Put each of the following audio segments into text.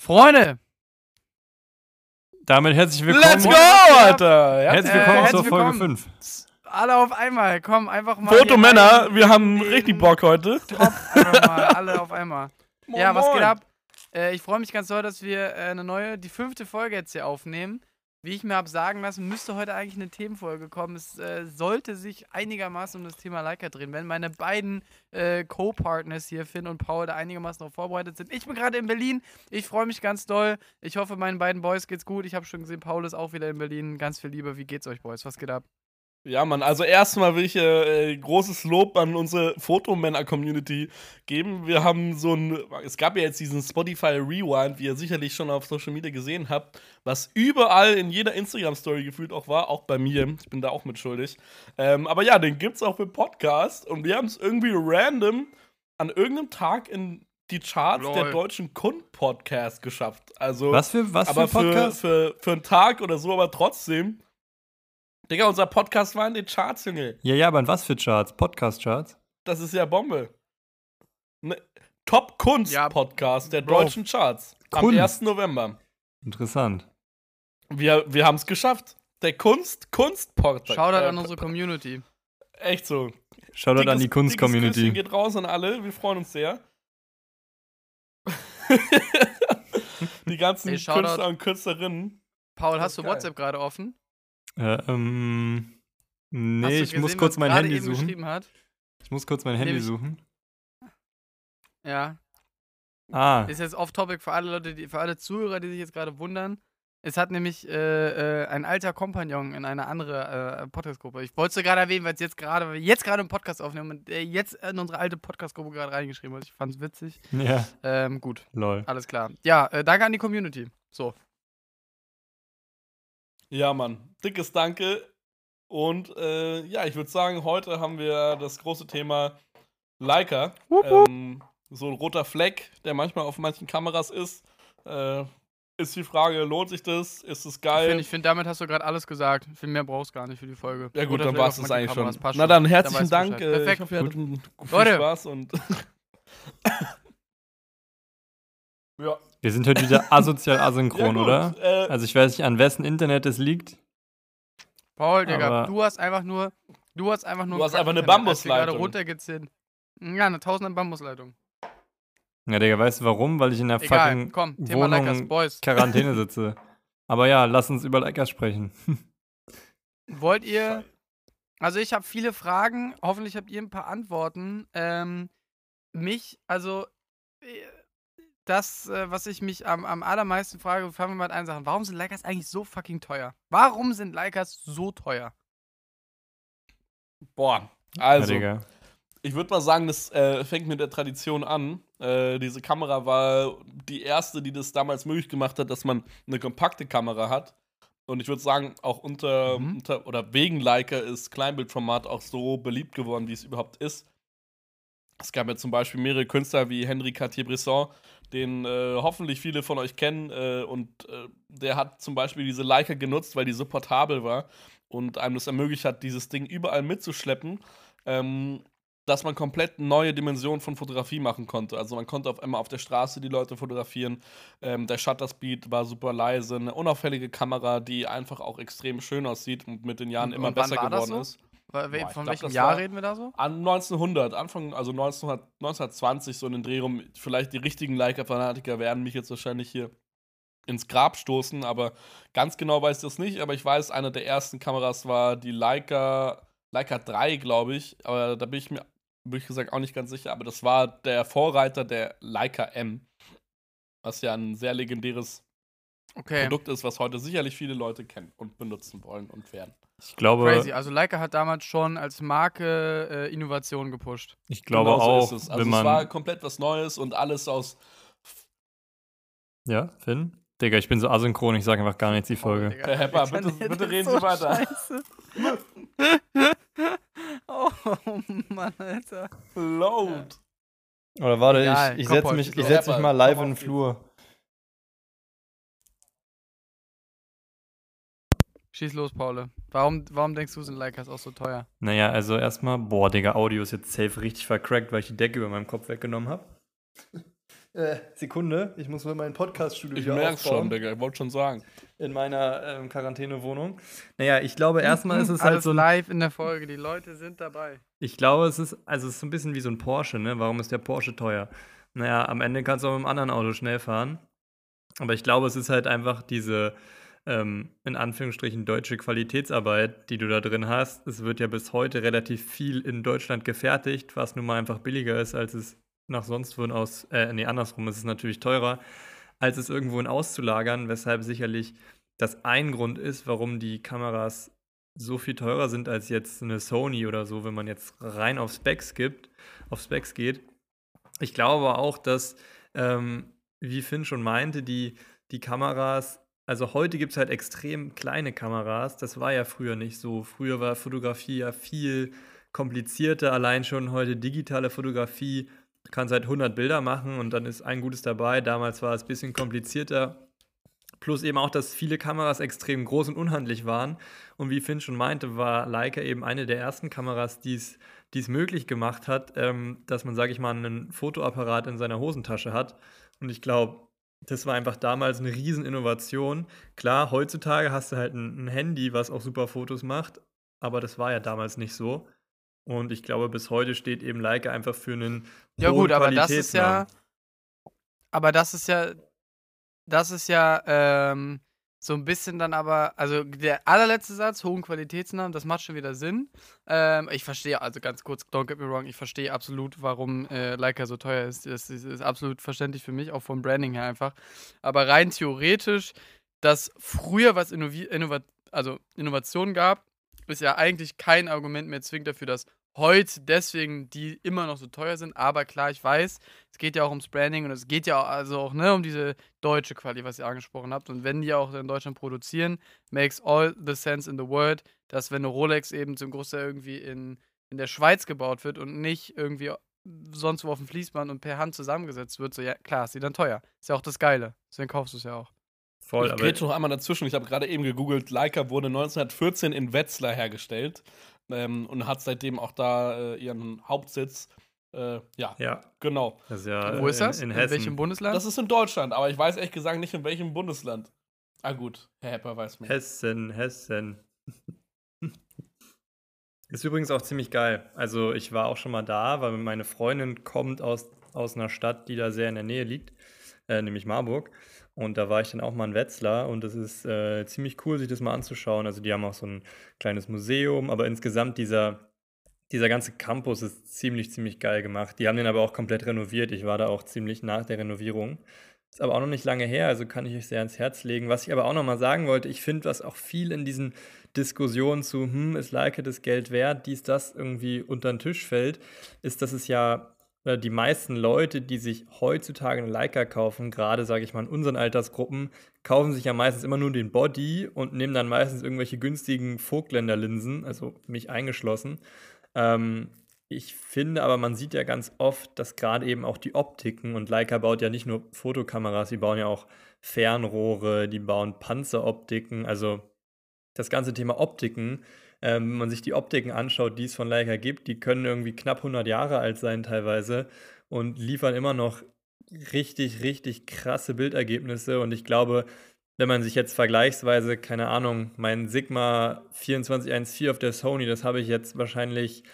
Freunde, Damit herzlich willkommen. Let's go, Alter! Ja. Herzlich willkommen Äh, zur herzlich Folge willkommen. 5. alle auf einmal, komm, einfach mal. Fotomänner, wir haben richtig Bock heute. Top, einfach mal, alle auf einmal. Moin, ja, was geht ab? Äh, ich freue mich ganz doll, dass wir äh, eine neue, die fünfte Folge jetzt hier aufnehmen. Wie ich mir habe sagen lassen, müsste heute eigentlich eine Themenfolge kommen. Es äh, sollte sich einigermaßen um das Thema Leica drehen, wenn meine beiden äh, Co-Partners hier, Finn und Paul, da einigermaßen darauf vorbereitet sind. Ich bin gerade in Berlin. Ich freue mich ganz doll. Ich hoffe, meinen beiden Boys geht's gut. Ich habe schon gesehen, Paul ist auch wieder in Berlin. Ganz viel Liebe. Wie geht's euch, Boys? Was geht ab? Ja, Mann, also erstmal will ich äh, großes Lob an unsere Fotomänner-Community geben. Wir haben so ein, es gab ja jetzt diesen Spotify Rewind, wie ihr sicherlich schon auf Social Media gesehen habt, was überall in jeder Instagram-Story gefühlt auch war, auch bei mir. Ich bin da auch mitschuldig. Ähm, aber ja, den gibt's auch für Podcast und wir haben es irgendwie random an irgendeinem Tag in die Charts Lol. der deutschen Kund-Podcast geschafft. Also, Was für, was aber für ein für, Podcast? für, für einen Tag oder so, aber trotzdem. Digga, unser Podcast war in den Charts, Junge. ja, ja, aber in was für Charts? Podcast-Charts? Das ist ja Bombe. Ne, Top Kunst Ja, Podcast der Bro. deutschen Charts. Am Kunst. 1. November. Interessant. Wir, wir haben es geschafft. Der Kunst Kunst Podcast. Shoutout an unsere Community. Echt so. Shoutout an die Dickes- Kunst-Community. dickes geht raus an alle. Wir freuen uns sehr. die ganzen Ey, Shoutout. Künstler und Künstlerinnen. Paul, hast du geil. WhatsApp gerade offen? Äh, ähm. Nee, du ich muss gesehen, kurz mein Handy suchen. Ich muss kurz mein Handy Nämlich- suchen. Ja. Ah, Ist jetzt off-topic für alle Leute, die, für alle Zuhörer, die sich jetzt gerade wundern. Es hat nämlich äh, äh, ein alter Kompagnon in eine andere äh, Podcast-Gruppe. Ich wollte es gerade erwähnen, weil es jetzt gerade, weil wir jetzt gerade einen Podcast aufnehmen und der jetzt in unsere alte Podcast-Gruppe gerade reingeschrieben hat. Ich fand es witzig. ja, Ähm, gut, lol. alles klar. Ja, äh, danke an die Community. So. Ja, Mann. Dickes Danke. Und äh, ja, ich würde sagen, heute haben wir das große Thema Leica. Ähm, so ein roter Fleck, der manchmal auf manchen Kameras ist. Äh, ist die Frage, lohnt sich das? Ist es Ich geil? finde, ich find, damit hast du gerade alles gesagt. Viel mehr brauchst du gar nicht für die Folge. ja gut, dann war es das eigentlich Kameras, schon. Na dann Da herzlichen du Dank. Bescheid. Äh, Perfekt. ich hoffe, ihr hattet viel Leute. Spaß und ja. Wir sind heute wieder asozial ja asynchron, gut, oder? Äh, Also ich weiß nicht, an wessen Internet es liegt. Paul, Digga, du hast einfach nur. Du hast einfach nur. Du hast einfach eine Bambusleitung. runtergezählt. Ja, eine tausende Bambusleitung. Ja, Digga, weißt du warum? Weil ich in der Egal, fucking komm, Thema Wohnung Leckers, Boys. Quarantäne sitze. Aber ja, lass uns über Leckers sprechen. Wollt ihr. Also, ich habe viele Fragen. Hoffentlich habt ihr ein paar Antworten. Ähm, mich, also. Das, äh, was ich mich am, am allermeisten frage, fangen wir mal mit einer Sache. Warum sind Leicas eigentlich so fucking teuer? Warum sind Leicas so teuer? boah, ja, also. Digga. Ich würde mal sagen, das äh, fängt mit der Tradition an. Äh, diese Kamera war die erste, die das damals möglich gemacht hat, dass man eine kompakte Kamera hat. Und ich würde sagen, auch unter, Mhm. unter oder wegen Leica ist Kleinbildformat auch so beliebt geworden, wie es überhaupt ist. Es gab ja zum Beispiel mehrere Künstler wie Henri Cartier-Bresson, den äh, hoffentlich viele von euch kennen. Äh, und äh, der hat zum Beispiel diese Leica genutzt, weil die so portabel war und einem das ermöglicht hat, dieses Ding überall mitzuschleppen. Ähm, dass man komplett neue Dimensionen von Fotografie machen konnte. Also man konnte auf einmal auf der Straße die Leute fotografieren. Ähm, der Shutter Speed war super leise, eine unauffällige Kamera, die einfach auch extrem schön aussieht und mit den Jahren Und- immer besser geworden so? ist. Von glaub, welchem Jahr reden wir da so? An 1900, Anfang, also 1900, 1920, so in den Dreh rum, vielleicht die richtigen Leica-Fanatiker werden mich jetzt wahrscheinlich hier ins Grab stoßen, aber ganz genau weiß ich das nicht, aber ich weiß, eine der ersten Kameras war die Leica, Leica 3, glaube ich, aber da bin ich mir, würde ich gesagt, auch nicht ganz sicher, aber das war der Vorreiter der Leica M, was ja ein sehr legendäres Okay. Produkt ist, was heute sicherlich viele Leute kennen und benutzen wollen und werden. Ich glaube, Crazy. Also Leica hat damals schon als Marke äh, Innovation gepusht. ich glaube Genau so auch, ist es. Also wenn es war man. komplett was Neues und alles aus Ja, Finn? Digga, ich bin so asynchron, ich sage einfach gar nichts die Folge. Digga, Herr Hepper, bitte- bitte reden Sie weiter. oh Mann, Alter. Load. Oder warte, Egal, ich, ich setze mich, ich setz mich mal live in den. Flur. Schieß los, Paul. Warum, warum denkst du, sind Leicas auch so teuer? Naja, also erstmal, boah, Digga, Audio ist jetzt safe richtig vercrackt, weil ich die Decke über meinem Kopf weggenommen habe. Äh, Sekunde, ich muss mal mein Podcast-Studio Ich aufbauen. schon, Digga, ich wollte schon sagen. In meiner ähm, Quarantänewohnung. Naja, ich glaube, erstmal ist es Alles halt so live in der Folge, die Leute sind dabei. Ich glaube, es ist, also es ist so ein bisschen wie so ein Porsche, ne? Warum ist der Porsche teuer? Naja, am Ende kannst du auch mit einem anderen Auto schnell fahren. Aber ich glaube, es ist halt einfach diese, ähm, in Anführungsstrichen, deutsche Qualitätsarbeit, die du da drin hast. Es wird ja bis heute relativ viel in Deutschland gefertigt, was nun mal einfach billiger ist, als es nach sonst wohin aus, äh, nee, andersrum ist es natürlich teurer, als es irgendwohin auszulagern, weshalb sicherlich das ein Grund ist, warum die Kameras so viel teurer sind als jetzt eine Sony oder so, wenn man jetzt rein auf Specs gibt, auf Specs geht. Ich glaube auch, dass, ähm, wie Finn schon meinte, die, die Kameras, also heute gibt es halt extrem kleine Kameras. Das war ja früher nicht so. Früher war Fotografie ja viel komplizierter. Allein schon heute digitale Fotografie. Du kannst halt 100 Bilder machen und dann ist ein gutes dabei. Damals war es ein bisschen komplizierter. Plus eben auch, dass viele Kameras extrem groß und unhandlich waren. Und wie Finn schon meinte, war Leica eben eine der ersten Kameras, die es möglich gemacht hat, ähm, dass man, sage ich mal, einen Fotoapparat in seiner Hosentasche hat. Und ich glaube, das war einfach damals eine Rieseninnovation. Klar, heutzutage hast du halt ein, ein Handy, was auch super Fotos macht, aber das war ja damals nicht so. Und ich glaube, bis heute steht eben Leica einfach für einen Ja gut, aber das ist ja, aber das ist ja, das ist ja ähm, so ein bisschen dann aber, also der allerletzte Satz, hohen Qualitätsnamen, das macht schon wieder Sinn. Ähm, ich verstehe, also ganz kurz, don't get me wrong, ich verstehe absolut, warum äh, Leica so teuer ist. Das ist, ist absolut verständlich für mich, auch vom Branding her einfach. Aber rein theoretisch, dass früher was Innovi Innovat also Innovation gab, ist ja eigentlich kein Argument mehr zwingend dafür, dass heute deswegen die immer noch so teuer sind. Aber klar, ich weiß, es geht ja auch ums Branding und es geht ja auch, also auch ne, um diese deutsche Quali, was ihr angesprochen habt. Und wenn die auch in Deutschland produzieren, makes all the sense in the world, dass wenn eine Rolex eben zum Großteil irgendwie in, in der Schweiz gebaut wird und nicht irgendwie sonst wo auf dem Fließband und per Hand zusammengesetzt wird, so ja klar, ist die dann teuer. Ist ja auch das Geile. Deswegen kaufst du es ja auch. Voll, ich aber rede noch einmal dazwischen. Ich habe gerade eben gegoogelt. Leica wurde 1914 in Wetzlar hergestellt ähm, und hat seitdem auch da äh, ihren Hauptsitz. Äh, ja, ja, genau. das ist ja Wo ist in, das? in In, Hessen. welchem Bundesland? Das ist in Deutschland, aber ich weiß ehrlich gesagt nicht, in welchem Bundesland. Ah, gut. Herr Hepper weiß mehr. Hessen, Hessen. Ist übrigens auch ziemlich geil. Also ich war auch schon mal da, weil meine Freundin kommt aus, aus einer Stadt, die da sehr in der Nähe liegt, äh, nämlich Marburg. Und da war ich dann auch mal in Wetzlar und das ist äh, ziemlich cool, sich das mal anzuschauen. Also die haben auch so ein kleines Museum, aber insgesamt dieser, dieser ganze Campus ist ziemlich, ziemlich geil gemacht. Die haben den aber auch komplett renoviert. Ich war da auch ziemlich nach der Renovierung. Ist aber auch noch nicht lange her, also kann ich euch sehr ans Herz legen. Was ich aber auch noch mal sagen wollte, ich finde, was auch viel in diesen Diskussionen zu, hm, ist Leica das Geld wert, dies, das irgendwie unter den Tisch fällt, ist, dass es ja oder die meisten Leute, die sich heutzutage eine Leica kaufen, gerade sage ich mal in unseren Altersgruppen, kaufen sich ja meistens immer nur den Body und nehmen dann meistens irgendwelche günstigen Vogtländer-Linsen, also mich eingeschlossen. Ähm, ich finde aber, man sieht ja ganz oft, dass gerade eben auch die Optiken und Leica baut ja nicht nur Fotokameras, sie bauen ja auch Fernrohre, die bauen Panzeroptiken, also das ganze Thema Optiken, ähm, wenn man sich die Optiken anschaut, die es von Leica gibt, die können irgendwie knapp 100 Jahre alt sein teilweise und liefern immer noch richtig, richtig krasse Bildergebnisse und ich glaube, wenn man sich jetzt vergleichsweise, keine Ahnung, mein Sigma 2414 auf der Sony, das habe ich jetzt wahrscheinlich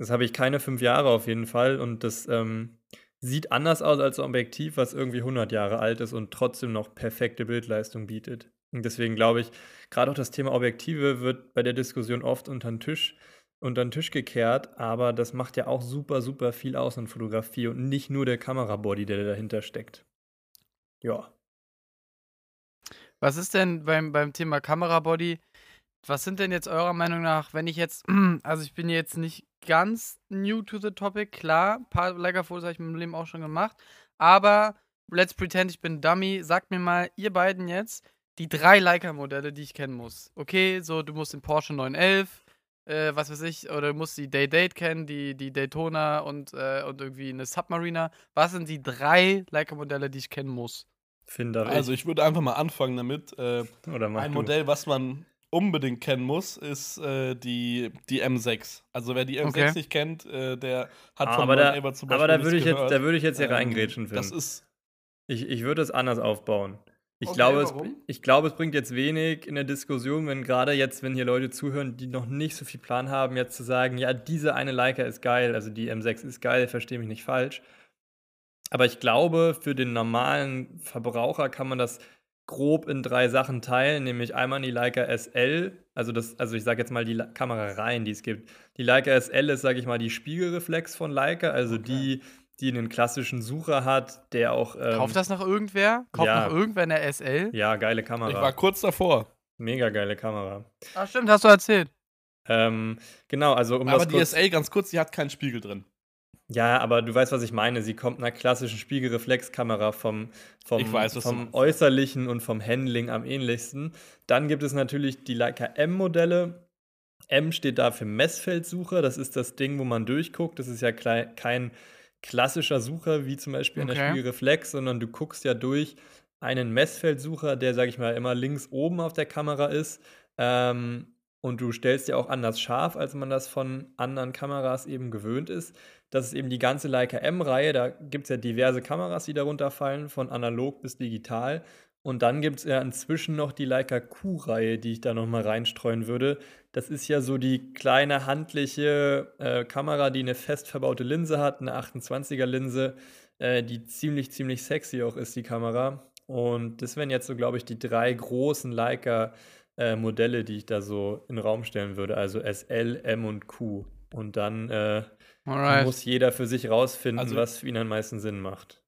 das habe ich keine fünf Jahre auf jeden Fall und das ähm, sieht anders aus als ein Objektiv, was irgendwie 100 Jahre alt ist und trotzdem noch perfekte Bildleistung bietet. Und deswegen glaube ich, gerade auch das Thema Objektive wird bei der Diskussion oft unter den Tisch, unter den Tisch gekehrt, aber das macht ja auch super, super viel aus in Fotografie und nicht nur der Kamerabody, der dahinter steckt. Ja. Was ist denn beim, beim Thema Kamerabody? Was sind denn jetzt eurer Meinung nach, wenn ich jetzt, also ich bin jetzt nicht ganz new to the topic, klar, ein paar Leica-Fotos habe ich in meinem Leben auch schon gemacht, aber let's pretend, ich bin Dummy, sagt mir mal, ihr beiden jetzt, die drei Leica-Modelle, die ich kennen muss. Okay, so, du musst den Porsche 911, äh, was weiß ich, oder du musst die Day-Date kennen, die, die Daytona und, äh, und irgendwie eine Submariner. Was sind die drei Leica-Modelle, die ich kennen muss? Finde Also ich würde einfach mal anfangen damit. Äh, Oder mach ein du. Modell, was man unbedingt kennen muss, ist äh, die, die M6. Also wer die M6 Okay. nicht kennt, äh, der hat Ah, von aber da, 911 zum aber Beispiel da nichts würde ich jetzt, da würde ich jetzt hier Ähm, reingrätschen, Finn. Das ist Ich, ich würde es anders aufbauen. Ich, Okay, glaube, es, ich glaube, es bringt jetzt wenig in der Diskussion, wenn gerade jetzt, wenn hier Leute zuhören, die noch nicht so viel Plan haben, jetzt zu sagen, ja, diese eine Leica ist geil, also die M6 ist geil, verstehe mich nicht falsch. Aber ich glaube, für den normalen Verbraucher kann man das grob in drei Sachen teilen, nämlich einmal die Leica SL, also das, also ich sage jetzt mal die La- Kamerareihen, die es gibt. Die Leica SL ist, sage ich mal, die Spiegelreflex von Leica, also Okay. die, die einen klassischen Sucher hat, der auch ähm, Kauft das noch irgendwer? Kauft ja. noch irgendwer eine SL? ja geile Kamera, Ich war kurz davor. mega geile Kamera. Ah, stimmt, hast du erzählt. Ähm, genau, also um Aber das die kurz, SL, ganz kurz, die hat keinen Spiegel drin. Ja, aber du weißt, was ich meine. Sie kommt einer klassischen Spiegelreflexkamera vom, vom, weiß, vom. Äußerlichen und vom Handling am ähnlichsten. Dann gibt es natürlich die Leica M-Modelle. M steht da für Messfeldsucher. Das ist das Ding, wo man durchguckt. Das ist ja kein klassischer Sucher wie zum Beispiel in der Okay. Spiegelreflex, sondern du guckst ja durch einen Messfeldsucher, der, sag ich mal, immer links oben auf der Kamera ist. Ähm, und du stellst ja auch anders scharf, als man das von anderen Kameras eben gewöhnt ist. Das ist eben die ganze Leica M-Reihe. Da gibt es ja diverse Kameras, die darunter fallen, von analog bis digital. Und dann gibt es ja inzwischen noch die Leica Q-Reihe, die ich da nochmal reinstreuen würde. Das ist ja so die kleine handliche äh, Kamera, die eine fest verbaute Linse hat, eine 28er-Linse, äh, die ziemlich, ziemlich sexy auch ist, die Kamera. Und das wären jetzt so, glaube ich, die drei großen Leica-Modelle, die ich da so in den Raum stellen würde. Also SL, M und Q. Und dann äh, muss jeder für sich rausfinden, Also- was für ihn am meisten Sinn macht.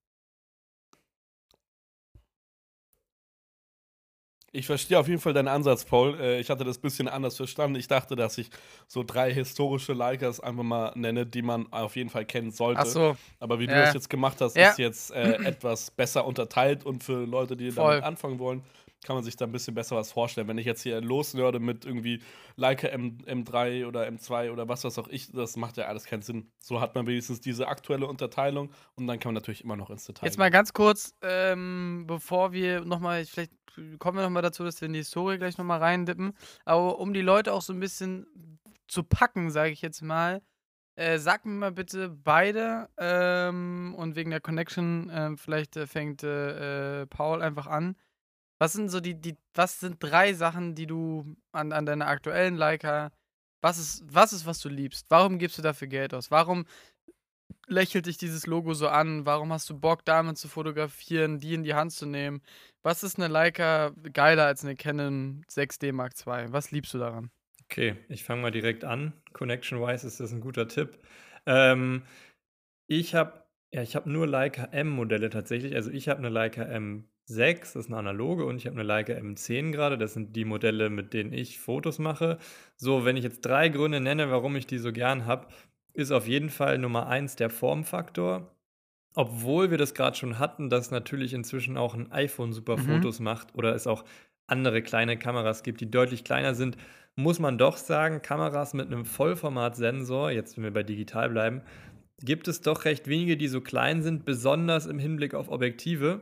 Ich verstehe auf jeden Fall deinen Ansatz, Paul. Äh, ich hatte das ein bisschen anders verstanden. Ich dachte, dass ich so drei historische Leicas einfach mal nenne, die man auf jeden Fall kennen sollte. Ach so, Aber wie du Ja. das jetzt gemacht hast, Ja. ist jetzt äh, etwas besser unterteilt und für Leute, die Voll. damit anfangen wollen, kann man sich da ein bisschen besser was vorstellen. Wenn ich jetzt hier losnörde mit irgendwie Leica M, M3 oder M2 oder was, was auch ich, das macht ja alles keinen Sinn. So hat man wenigstens diese aktuelle Unterteilung und dann kann man natürlich immer noch ins Detail jetzt mal ganz kurz, ähm, bevor wir nochmal, vielleicht kommen wir nochmal dazu, dass wir in die Historie gleich nochmal reindippen, aber um die Leute auch so ein bisschen zu packen, sage ich jetzt mal, äh, sag mir mal bitte beide ähm, und wegen der Connection, ähm, vielleicht äh, fängt äh, äh, Paul einfach an. Was sind so die, die, was sind drei Sachen, die du an, an deiner aktuellen Leica, was ist, was ist, was du liebst? Warum gibst du dafür Geld aus? Warum lächelt dich dieses Logo so an? Warum hast du Bock, damit zu fotografieren, die in die Hand zu nehmen? Was ist eine Leica geiler als eine Canon 6D Mark II? Was liebst du daran? Okay, ich fange mal direkt an. Connection-wise ist das ein guter Tipp. Ähm, ich habe ja, ich habe nur Leica M-Modelle tatsächlich. Also ich habe eine Leica M 6 ist eine analoge und ich habe eine Leica M10 gerade. Das sind die Modelle, mit denen ich Fotos mache. So, wenn ich jetzt drei Gründe nenne, warum ich die so gern habe, ist auf jeden Fall Nummer 1 der Formfaktor. Obwohl wir das gerade schon hatten, dass natürlich inzwischen auch ein iPhone super mhm. Fotos macht oder es auch andere kleine Kameras gibt, die deutlich kleiner sind, muss man doch sagen, Kameras mit einem Vollformatsensor, jetzt wenn wir bei digital bleiben, gibt es doch recht wenige, die so klein sind, besonders im Hinblick auf Objektive.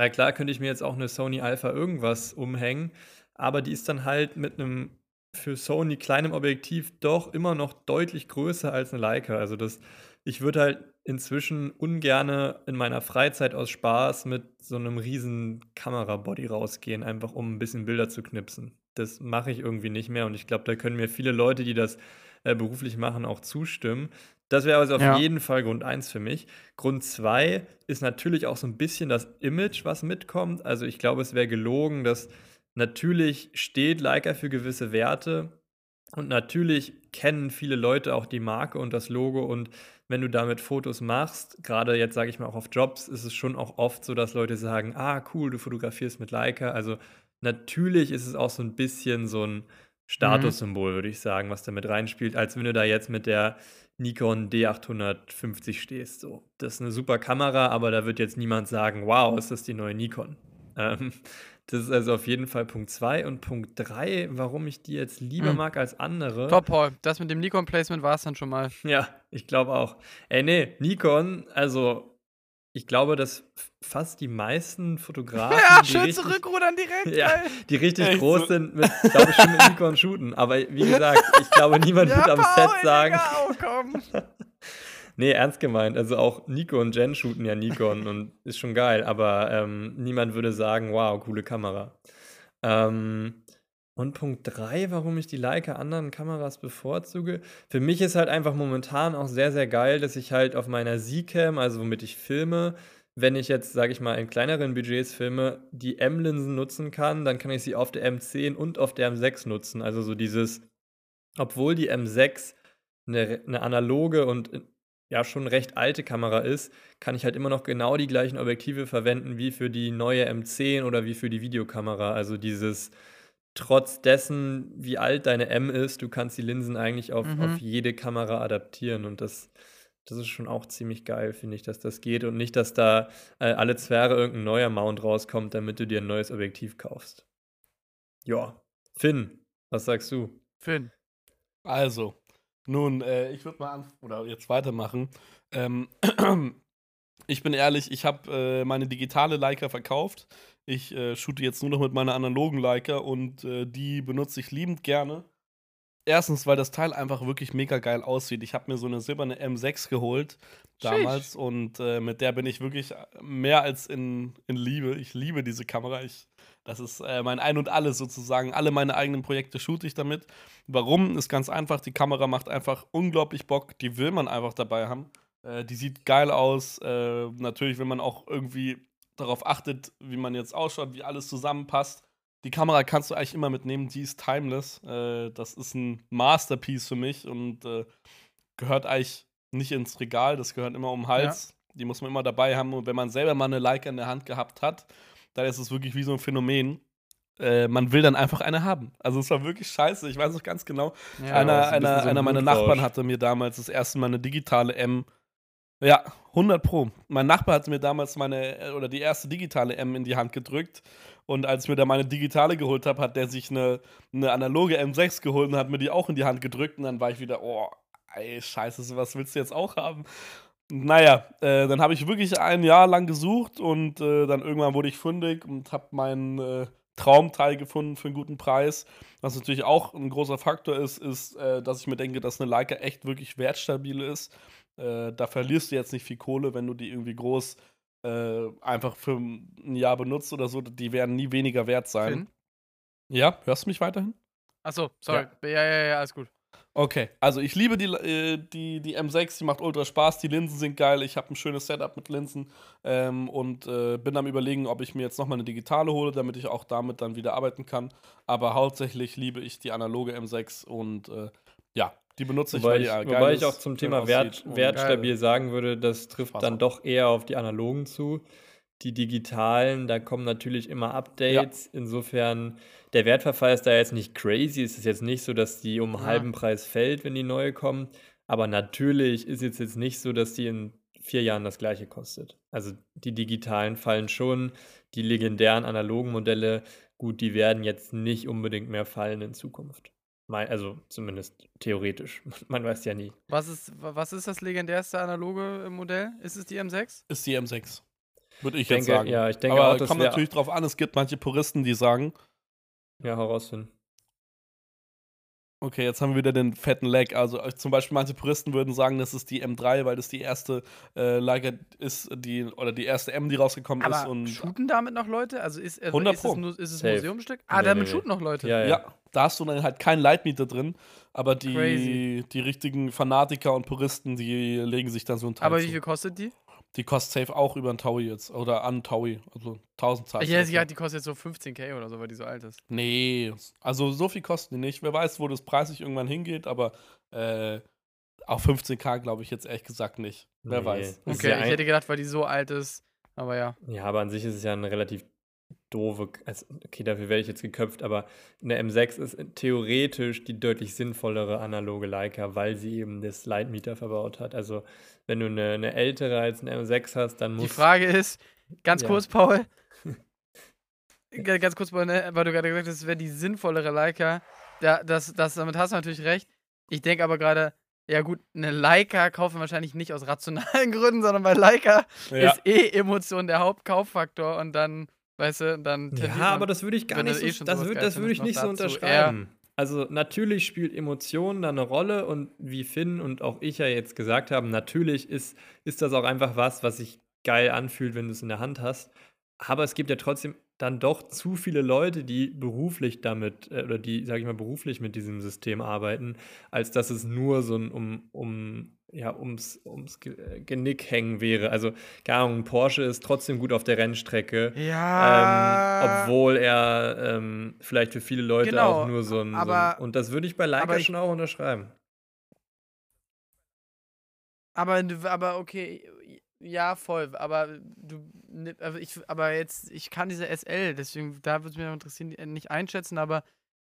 Weil klar könnte ich mir jetzt auch eine Sony Alpha irgendwas umhängen, aber die ist dann halt mit einem für Sony kleinem Objektiv doch immer noch deutlich größer als eine Leica. Also das, ich würde halt inzwischen ungerne in meiner Freizeit aus Spaß mit so einem riesen Kamerabody rausgehen, einfach um ein bisschen Bilder zu knipsen. Das mache ich irgendwie nicht mehr und ich glaube, da können mir viele Leute, die das äh, beruflich machen, auch zustimmen. Das wäre also auf Ja. jeden Fall Grund 1 für mich. Grund 2 ist natürlich auch so ein bisschen das Image, was mitkommt. Also ich glaube, es wäre gelogen, dass natürlich steht Leica für gewisse Werte und natürlich kennen viele Leute auch die Marke und das Logo und wenn du damit Fotos machst, gerade jetzt sage ich mal auch auf Jobs, ist es schon auch oft so, dass Leute sagen, ah cool, du fotografierst mit Leica. Also natürlich ist es auch so ein bisschen so ein Statussymbol, würde ich sagen, was da mit reinspielt, als wenn du da jetzt mit der Nikon D850 stehst. So, das ist eine super Kamera, aber da wird jetzt niemand sagen, wow, ist das die neue Nikon. Ähm, das ist also auf jeden Fall Punkt 2 und Punkt 3, warum ich die jetzt lieber Mhm. mag als andere. Top, Paul. Das mit dem Nikon-Placement war es dann schon mal. Ja, ich glaube auch. Ey, nee, Nikon, also ich glaube, dass fast die meisten Fotografen, Ja, die schön richtig, zurückrudern direkt. Ja. geil. die richtig Echt groß so? sind, mit, glaube ich, schon mit Nikon shooten. Aber wie gesagt, ich glaube, niemand wird am Paul, Set sagen, Digga, oh, komm. Nee, ernst gemeint. Also auch Nico und Jen shooten ja Nikon und ist schon geil, aber ähm, niemand würde sagen, wow, coole Kamera. Ähm, und Punkt 3, warum ich die Leica anderen Kameras bevorzuge. Für mich ist halt einfach momentan auch sehr, sehr geil, dass ich halt auf meiner Z-Cam, also womit ich filme, wenn ich jetzt, sage ich mal, in kleineren Budgets filme, die M-Linsen nutzen kann, dann kann ich sie auf der M10 und auf der M6 nutzen. Also so dieses, obwohl die M6 eine, eine analoge und äh, ja schon recht alte Kamera ist, kann ich halt immer noch genau die gleichen Objektive verwenden wie für die neue M10 oder wie für die Videokamera. Also dieses trotz dessen, wie alt deine M ist, du kannst die Linsen eigentlich auf, Mhm. auf jede Kamera adaptieren und das, das ist schon auch ziemlich geil, finde ich, dass das geht und nicht, dass da äh, alle Jahre irgendein neuer Mount rauskommt, damit du dir ein neues Objektiv kaufst. Ja, Finn, was sagst du? Finn. Also, nun, äh, ich würde mal an oder jetzt weitermachen. Ähm, ich bin ehrlich, ich habe äh, meine digitale Leica verkauft. Ich äh, shoote jetzt nur noch mit meiner analogen Leica und äh, die benutze ich liebend gerne. Erstens, weil das Teil einfach wirklich mega geil aussieht. Ich habe mir so eine silberne M6 geholt damals und äh, mit der bin ich wirklich mehr als in, in Liebe. Ich liebe diese Kamera. Ich, das ist äh, mein Ein und Alles sozusagen. Alle meine eigenen Projekte shoote ich damit. Warum? Ist ganz einfach. Die Kamera macht einfach unglaublich Bock. Die will man einfach dabei haben. Äh, die sieht geil aus. Äh, natürlich, wenn man auch irgendwie darauf achtet, wie man jetzt ausschaut, wie alles zusammenpasst. Die Kamera kannst du eigentlich immer mitnehmen. Die ist timeless. Äh, das ist ein Masterpiece für mich und äh, gehört eigentlich nicht ins Regal. Das gehört immer um den Hals. Die muss man immer dabei haben. Und wenn man selber mal eine Leica in der Hand gehabt hat, dann ist es wirklich wie so ein Phänomen. Äh, man will dann einfach eine haben. Also es war wirklich scheiße. Ich weiß noch ganz genau. Ja, einer ein einer, so ein einer meiner. Nachbarn hatte mir damals das erste Mal eine digitale M. Ja, 100 Pro. Mein Nachbar hat mir damals meine, äh, oder die erste digitale M in die Hand gedrückt. Und als ich mir da meine digitale geholt habe, hat der sich eine, eine analoge M6 geholt und hat mir die auch in die Hand gedrückt. Und dann war ich wieder, oh, ey, scheiße, sowas willst du jetzt auch haben? Naja, äh, dann habe ich wirklich ein Jahr lang gesucht und äh, dann irgendwann wurde ich fündig und habe meinen äh, Traumteil gefunden für einen guten Preis. Was natürlich auch ein großer Faktor ist, ist, äh, dass ich mir denke, dass eine Leica echt wirklich wertstabil ist. Äh, da verlierst du jetzt nicht viel Kohle, wenn du die irgendwie groß äh, einfach für ein Jahr benutzt oder so. Die werden nie weniger wert sein. Finn. Ja, hörst du mich weiterhin? Achso, sorry. Ja. ja, ja, ja, alles gut. Okay, also ich liebe die, äh, die, die M6, die macht ultra Spaß, die Linsen sind geil, ich habe ein schönes Setup mit Linsen ähm, und äh, bin am überlegen, ob ich mir jetzt nochmal eine digitale hole, damit ich auch damit dann wieder arbeiten kann. Aber hauptsächlich liebe ich die analoge M6 und äh, ja, die benutze ich, Wobei weil ich, die ja wobei ich auch zum Thema Wert, wertstabil sagen würde, das trifft dann doch eher auf die analogen zu. Die digitalen, da kommen natürlich immer Updates. Insofern, der Wertverfall ist da jetzt nicht crazy. Es ist jetzt nicht so, dass die um Ja. halben Preis fällt, wenn die neue kommt. Aber natürlich ist es jetzt nicht so, dass die in vier Jahren das gleiche kostet. Also die digitalen fallen schon. Die legendären analogen Modelle, gut, die werden jetzt nicht unbedingt mehr fallen in Zukunft. Mei- Also zumindest theoretisch. Man weiß ja nie. Was ist, was ist das legendärste analoge Modell? Ist es die M6? Ist die M6. Würde ich Ich jetzt denke, sagen. ja, ich denke Aber auch, kommt natürlich drauf an, es gibt manche Puristen, die sagen, Ja, herausfinden. Okay, jetzt haben wir wieder den fetten Lag. Also äh, zum Beispiel manche Puristen würden sagen, das ist die M3, weil das die erste äh, Leica ist, die oder die erste M, die rausgekommen ist. Aber Und shooten damit noch Leute? Also ist, also 100 ist, Pro. es, nur- ist es Safe. Museumstück? Ah, Nee, damit nee, shooten noch Leute. Ja, ja. ja, da hast du dann halt keinen Leitmieter drin, aber die, Crazy. die richtigen Fanatiker und Puristen, die legen sich dann so ein Teil Aber zu. wie viel kostet die? Die kostet safe auch über ein Taui jetzt oder an Taui, also 1000 Zeichen. Ich hätte gedacht, die kostet jetzt so 15k oder so, weil die so alt ist. Nee, also so viel kosten die nicht. Wer weiß, wo das preislich irgendwann hingeht, aber äh, auch 15k glaube ich jetzt ehrlich gesagt nicht. Wer Nee. weiß. Okay, ich ein- hätte gedacht, weil die so alt ist. Aber ja. Ja, aber an sich ist es ja eine relativ doofe, also, okay, dafür werde ich jetzt geköpft, aber eine M6 ist theoretisch die deutlich sinnvollere analoge Leica, weil sie eben das Lightmeter verbaut hat. Also wenn du eine, eine ältere als eine M6 hast, dann Die muss Frage ist, ganz Ja. kurz, Paul. Ganz kurz, Paul, ne, weil du gerade gesagt hast, es wäre die sinnvollere Leica. Ja, das, das, damit hast du natürlich recht. Ich denke aber gerade, ja gut, eine Leica kaufen wir wahrscheinlich nicht aus rationalen Gründen, sondern bei Leica Ja. ist eh Emotion der Hauptkauffaktor und dann, weißt du, dann Ja, aber das würde ich gar nicht eh so, schon das geil das würde ich nicht so unterschreiben. Also natürlich spielt Emotionen da eine Rolle und wie Finn und auch ich ja jetzt gesagt haben, natürlich ist, ist das auch einfach was, was sich geil anfühlt, wenn du es in der Hand hast. Aber es gibt ja trotzdem dann doch zu viele Leute, die beruflich damit äh, oder die, sage ich mal, beruflich mit diesem System arbeiten, als dass es nur so ein um, um ja, ums, ums äh, Genick hängen wäre. Also, keine Ahnung, Porsche ist trotzdem gut auf der Rennstrecke. Ja. Ähm, obwohl er ähm, vielleicht für viele Leute Genau, auch nur so ein, aber- so ein. Und das würde ich bei Leica ich- schon auch unterschreiben. Aber, aber okay, ja, voll. Aber du, ne- aber ich, aber jetzt, ich kann diese SL, deswegen, da würde es mich noch interessieren, die- nicht einschätzen, aber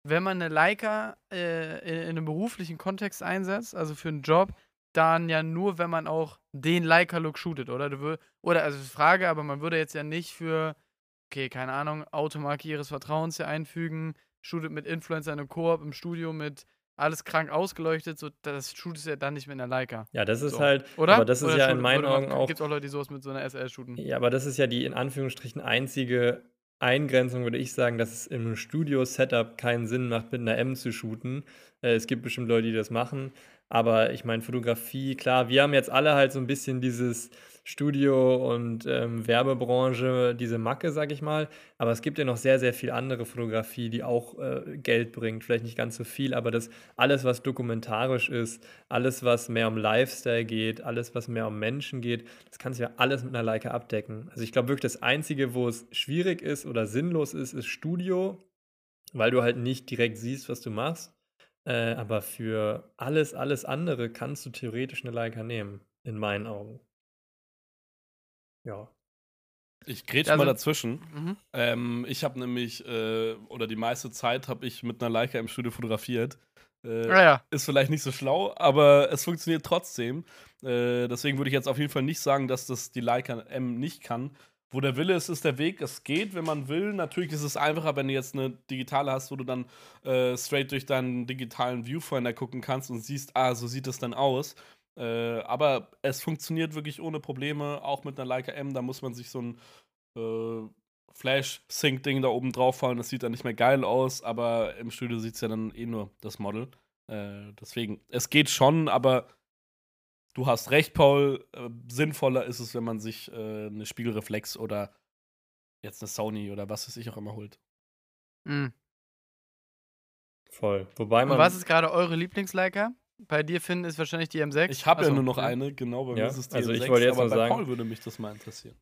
wenn man eine Leica äh, in, in einem beruflichen Kontext einsetzt, also für einen Job, dann ja nur, wenn man auch den Leica-Look shootet, oder? Du wür- oder, also Frage, aber man würde jetzt ja nicht für, okay, keine Ahnung, Automarke ihres Vertrauens hier einfügen, shootet mit Influencer in einem Koop im Studio mit alles krank ausgeleuchtet, so, das shootest ja dann nicht mit einer Leica. Ja, das ist So. halt. Oder? Aber das ist Oder ja in meinen Augen auch. Gibt auch Leute, die sowas mit so einer SL shooten? Ja, aber das ist ja die in Anführungsstrichen einzige Eingrenzung, würde ich sagen, dass es im Studio-Setup keinen Sinn macht, mit einer M zu shooten. Äh, es gibt bestimmt Leute, die das machen. Aber ich meine, Fotografie, klar, wir haben jetzt alle halt so ein bisschen dieses Studio- und ähm, Werbebranche, diese Macke, sag ich mal. Aber es gibt ja noch sehr, sehr viel andere Fotografie, die auch äh, Geld bringt. Vielleicht nicht ganz so viel, aber das alles, was dokumentarisch ist, alles, was mehr um Lifestyle geht, alles, was mehr um Menschen geht, das kannst du ja alles mit einer Leica abdecken. Also ich glaube wirklich, das Einzige, wo es schwierig ist oder sinnlos ist, ist Studio, weil du halt nicht direkt siehst, was du machst. Äh, aber für alles, alles andere kannst du theoretisch eine Leica nehmen, in meinen Augen. Ja. Ich grätsch Also- mal dazwischen. Mhm. Ähm, ich habe nämlich, äh, oder die meiste Zeit habe ich mit einer Leica im Studio fotografiert. Äh, Ah ja. Ist vielleicht nicht so schlau, aber es funktioniert trotzdem. Äh, deswegen würde ich jetzt auf jeden Fall nicht sagen, dass das die Leica M nicht kann. Wo der Wille ist, ist der Weg. Es geht, wenn man will. Natürlich ist es einfacher, wenn du jetzt eine digitale hast, wo du dann äh, straight durch deinen digitalen Viewfinder gucken kannst und siehst, ah, so sieht es dann aus. Äh, aber es funktioniert wirklich ohne Probleme, auch mit einer Leica M. Da muss man sich so ein äh, Flash-Sync-Ding da oben drauf fallen. Das sieht dann nicht mehr geil aus, aber im Studio sieht es ja dann eh nur das Model. Äh, deswegen, es geht schon, aber du hast recht, Paul. Äh, sinnvoller ist es, wenn man sich äh, eine Spiegelreflex oder jetzt eine Sony oder was weiß ich auch immer holt. Mhm. Voll. Wobei Und man. was ist gerade eure Lieblingsleica? Bei dir, Finn, ist wahrscheinlich die M6. Ich habe ja Achso, nur noch ja. eine, genau, bei Ja, mir ist es die also ich M6, wollte jetzt aber noch bei sagen- Paul würde mich das mal interessieren.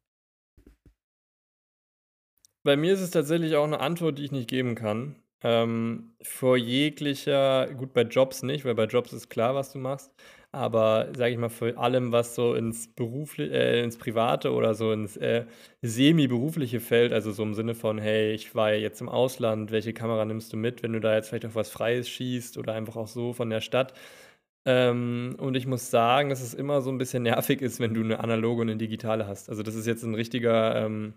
Bei mir ist es tatsächlich auch eine Antwort, die ich nicht geben kann. Ähm, vor jeglicher, gut, bei Jobs nicht, weil bei Jobs ist klar, was du machst. Aber sage ich mal, für allem, was so ins Berufli äh, ins Private oder so ins äh, semi-berufliche fällt, also so im Sinne von, hey, ich war ja jetzt im Ausland, welche Kamera nimmst du mit, wenn du da jetzt vielleicht auf was Freies schießt oder einfach auch so von der Stadt. Ähm, und ich muss sagen, dass es immer so ein bisschen nervig ist, wenn du eine analoge und eine digitale hast. Also das ist jetzt ein richtiger ähm,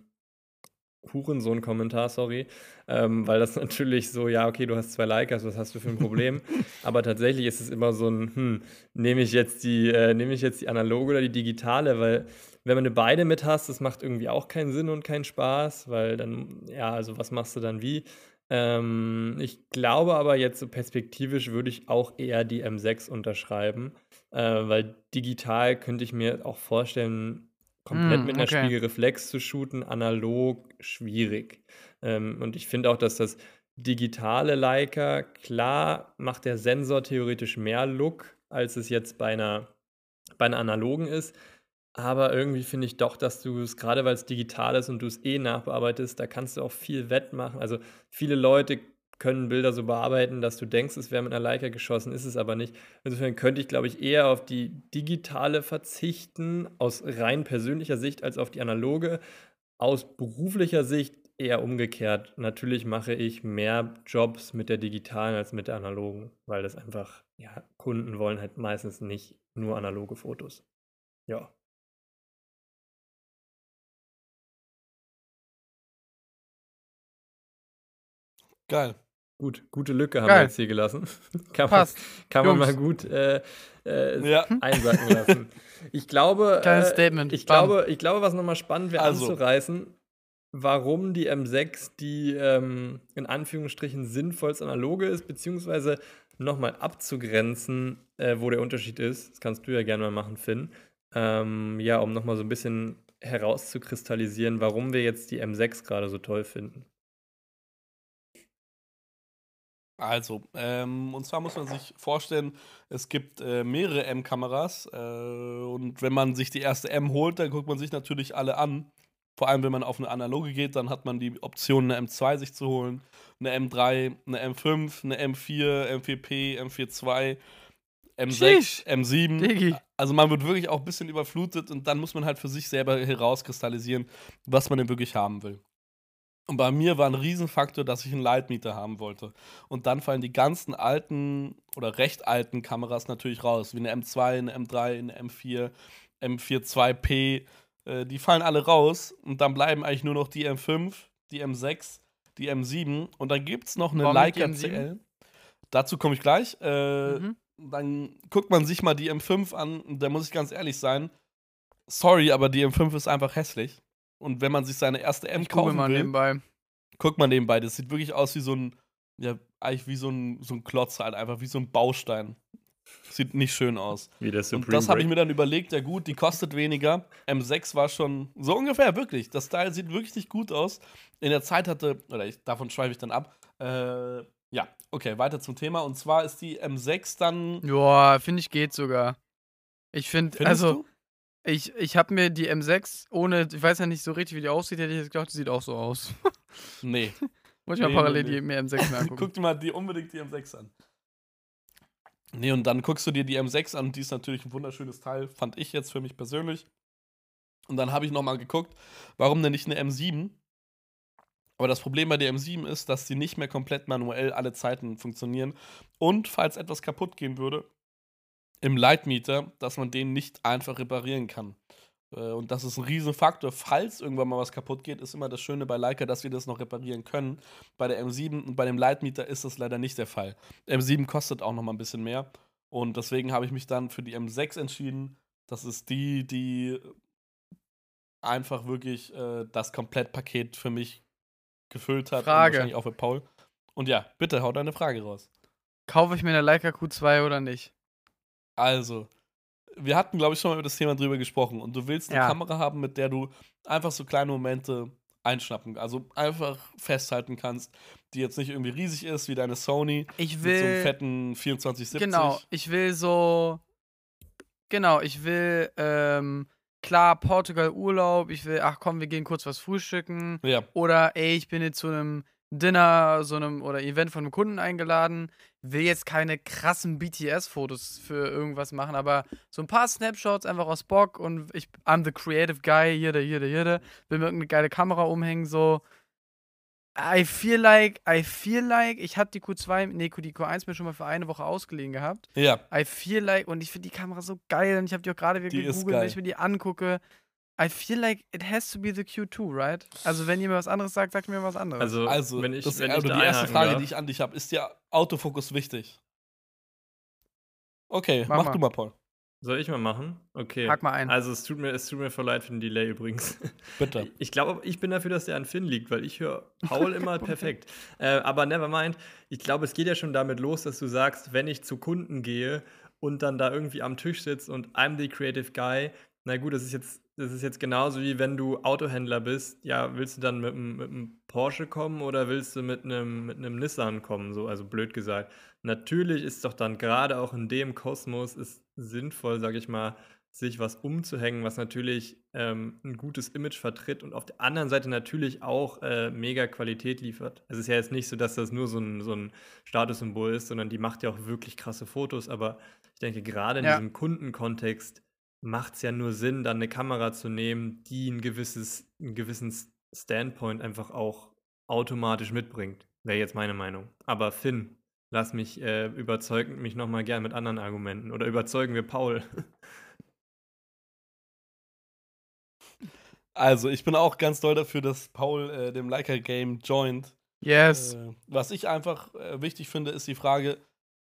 Hurensohn-Kommentar, sorry, ähm, weil das natürlich so, ja, okay, du hast zwei Leicas, was hast du für ein Problem? Aber tatsächlich ist es immer so ein, hm, nehme ich jetzt die, äh, nehme ich jetzt die analoge oder die digitale, weil wenn man beide mit hast, das macht irgendwie auch keinen Sinn und keinen Spaß, weil dann, ja, also was machst du dann wie? Ähm, ich glaube aber jetzt so perspektivisch würde ich auch eher die M6 unterschreiben, äh, weil digital könnte ich mir auch vorstellen, komplett Mm, mit einer okay. Spiegelreflex zu shooten, analog schwierig. Ähm, und ich finde auch, dass das digitale Leica, klar macht der Sensor theoretisch mehr Look, als es jetzt bei einer, bei einer analogen ist. Aber irgendwie finde ich doch, dass du es, gerade weil es digital ist und du es eh nachbearbeitest, da kannst du auch viel wettmachen. Also viele Leute können Bilder so bearbeiten, dass du denkst, es wäre mit einer Leica geschossen, ist es aber nicht. Insofern könnte ich, glaube ich, eher auf die digitale verzichten, aus rein persönlicher Sicht, als auf die analoge. Aus beruflicher Sicht eher umgekehrt. Natürlich mache ich mehr Jobs mit der digitalen als mit der analogen, weil das einfach, ja, Kunden wollen halt meistens nicht nur analoge Fotos. Ja. Geil. Gut, gute Lücke haben Geil. wir jetzt hier gelassen. kann man, Passt. kann man mal gut äh, äh, Ja. einsacken lassen. Ich glaube, Kleines äh, Statement. ich Bam. glaube, ich glaube, was nochmal spannend wäre Also. anzureißen, warum die M6 die ähm, in Anführungsstrichen sinnvollst analoge ist, beziehungsweise nochmal abzugrenzen, äh, wo der Unterschied ist. Das kannst du ja gerne mal machen, Finn. Ähm, ja, um nochmal so ein bisschen herauszukristallisieren, warum wir jetzt die M6 gerade so toll finden. Also, ähm, und zwar muss man sich vorstellen, es gibt äh, mehrere M-Kameras äh, und wenn man sich die erste M holt, dann guckt man sich natürlich alle an. Vor allem, wenn man auf eine analoge geht, dann hat man die Option, eine M2 sich zu holen, eine M3, eine M5, eine M4, M4P, M42, M6, Sheesh. M7. Diggi. Also man wird wirklich auch ein bisschen überflutet und dann muss man halt für sich selber herauskristallisieren, was man denn wirklich haben will. Und bei mir war ein Riesenfaktor, dass ich einen Lightmeter haben wollte. Und dann fallen die ganzen alten oder recht alten Kameras natürlich raus, wie eine M2, eine M3, eine M4, M42P. Äh, die fallen alle raus und dann bleiben eigentlich nur noch die M5, die M6, die M7 und dann gibt es noch eine Warum Leica M7? CL. Dazu komme ich gleich. Äh, Mhm. Dann guckt man sich mal die M5 an und da muss ich ganz ehrlich sein. Sorry, aber die M5 ist einfach hässlich. Und wenn man sich seine erste M Ich gucke kaufen mal will, nebenbei. guckt man nebenbei. Das sieht wirklich aus wie so ein, ja, eigentlich wie so ein, so ein Klotz halt, einfach wie so ein Baustein. Sieht nicht schön aus. Wie der Und Supreme das habe ich mir dann überlegt, ja gut, die kostet weniger. M6 war schon so ungefähr, wirklich. Das Teil sieht wirklich nicht gut aus. In der Zeit hatte, oder ich, davon schweife ich dann ab. Äh, ja, okay, weiter zum Thema. Und zwar ist die M6 dann. Ja, finde ich geht sogar. Ich finde, also, du? Ich, ich habe mir die M6 ohne, ich weiß ja nicht so richtig, wie die aussieht, hätte ich jetzt gedacht, die sieht auch so aus. Nee. Muss ich mal Nee, parallel nee, die mir M6 mir angucken. Guck dir mal die, unbedingt die M6 an. Nee, und dann guckst du dir die M6 an, die ist natürlich ein wunderschönes Teil, fand ich jetzt für mich persönlich. Und dann habe ich nochmal geguckt, warum denn nicht eine M7? Aber das Problem bei der M7 ist, dass sie nicht mehr komplett manuell alle Zeiten funktionieren. Und falls etwas kaputt gehen würde, im Lightmeter, dass man den nicht einfach reparieren kann. Äh, Und das ist ein Riesenfaktor. Falls irgendwann mal was kaputt geht, ist immer das Schöne bei Leica, dass wir das noch reparieren können. Bei der M7 und bei dem Lightmeter ist das leider nicht der Fall. M7 kostet auch noch mal ein bisschen mehr. Und deswegen habe ich mich dann für die M6 entschieden. Das ist die, die einfach wirklich äh, das Komplettpaket für mich gefüllt hat. Frage. Und wahrscheinlich auch für Paul. Und ja, bitte hau deine Frage raus. Kaufe ich mir eine Leica Q2 oder nicht? Also, wir hatten, glaube ich, schon mal über das Thema drüber gesprochen. Und du willst eine Ja. Kamera haben, mit der du einfach so kleine Momente einschnappen, also einfach festhalten kannst, die jetzt nicht irgendwie riesig ist wie deine Sony Ich mit so einem will. fetten 2470. Genau, ich will so. Genau, ich will, ähm, klar, Portugal Urlaub, ich will, ach komm, wir gehen kurz was frühstücken. Ja, Oder, ey, ich bin jetzt zu einem Dinner, so einem, oder Event von einem Kunden eingeladen. Will jetzt keine krassen BTS-Fotos für irgendwas machen, aber so ein paar Snapshots einfach aus Bock und ich, I'm the creative guy, hier, da, hier, da, hier, da. Will mir irgendeine geile Kamera umhängen, so. I feel like, I feel like, ich hatte die Q2, nee, die Q1 mir schon mal für eine Woche ausgeliehen gehabt. ja. I feel like, und ich finde die Kamera so geil und ich habe die auch gerade wieder gegoogelt, wenn ich mir die angucke. I feel like it has to be the Q2, right? Also, wenn ihr mir was anderes sagt, sagt mir was anderes. Also, Also, wenn ich, das, wenn ich also da die erste Frage, darf. die ich an dich habe, ist dir Autofokus wichtig? Okay, Mach mach, mal. du mal, Paul. Soll ich mal machen? Okay. Hack mal ein. Also es tut mir, es tut mir voll leid für den Delay übrigens. Bitte. Ich glaube, ich bin dafür, dass der an Finn liegt, weil ich höre Paul immer perfekt. Äh, aber never mind. Ich glaube, es geht ja schon damit los, dass du sagst, wenn ich zu Kunden gehe und dann da irgendwie am Tisch sitzt und I'm the creative guy, na gut, das ist jetzt, das ist jetzt genauso wie wenn du Autohändler bist. Ja, willst du dann mit einem, mit einem Porsche kommen oder willst du mit einem, mit einem Nissan kommen? So, also blöd gesagt. Natürlich ist doch dann gerade auch in dem Kosmos ist sinnvoll, sage ich mal, sich was umzuhängen, was natürlich ähm, ein gutes Image vertritt und auf der anderen Seite natürlich auch äh, mega Qualität liefert. Es ist ja jetzt nicht so, dass das nur so ein, so ein Statussymbol ist, sondern die macht ja auch wirklich krasse Fotos. Aber ich denke, gerade in Ja. diesem Kundenkontext macht es ja nur Sinn, dann eine Kamera zu nehmen, die ein gewisses, einen gewissen Standpoint einfach auch automatisch mitbringt. Wäre jetzt meine Meinung. Aber Finn, lass mich äh, überzeugen, mich nochmal gern mit anderen Argumenten. Oder überzeugen wir Paul. Also, ich bin auch ganz doll dafür, dass Paul äh, dem Leica-Game joint. yes. Äh, was ich einfach äh, wichtig finde, ist die Frage,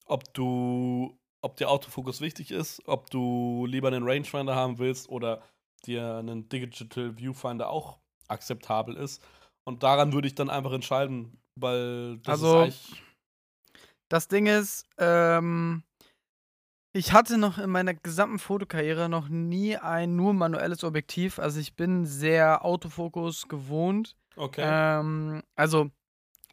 ob du, ob dir Autofokus wichtig ist, ob du lieber einen Rangefinder haben willst oder dir einen Digital Viewfinder auch akzeptabel ist. Und daran würde ich dann einfach entscheiden, weil das Also, ist eigentlich. Das Ding ist, ähm, ich hatte noch in meiner gesamten Fotokarriere noch nie ein nur manuelles Objektiv. Also ich bin sehr Autofokus gewohnt. Okay. Ähm, also,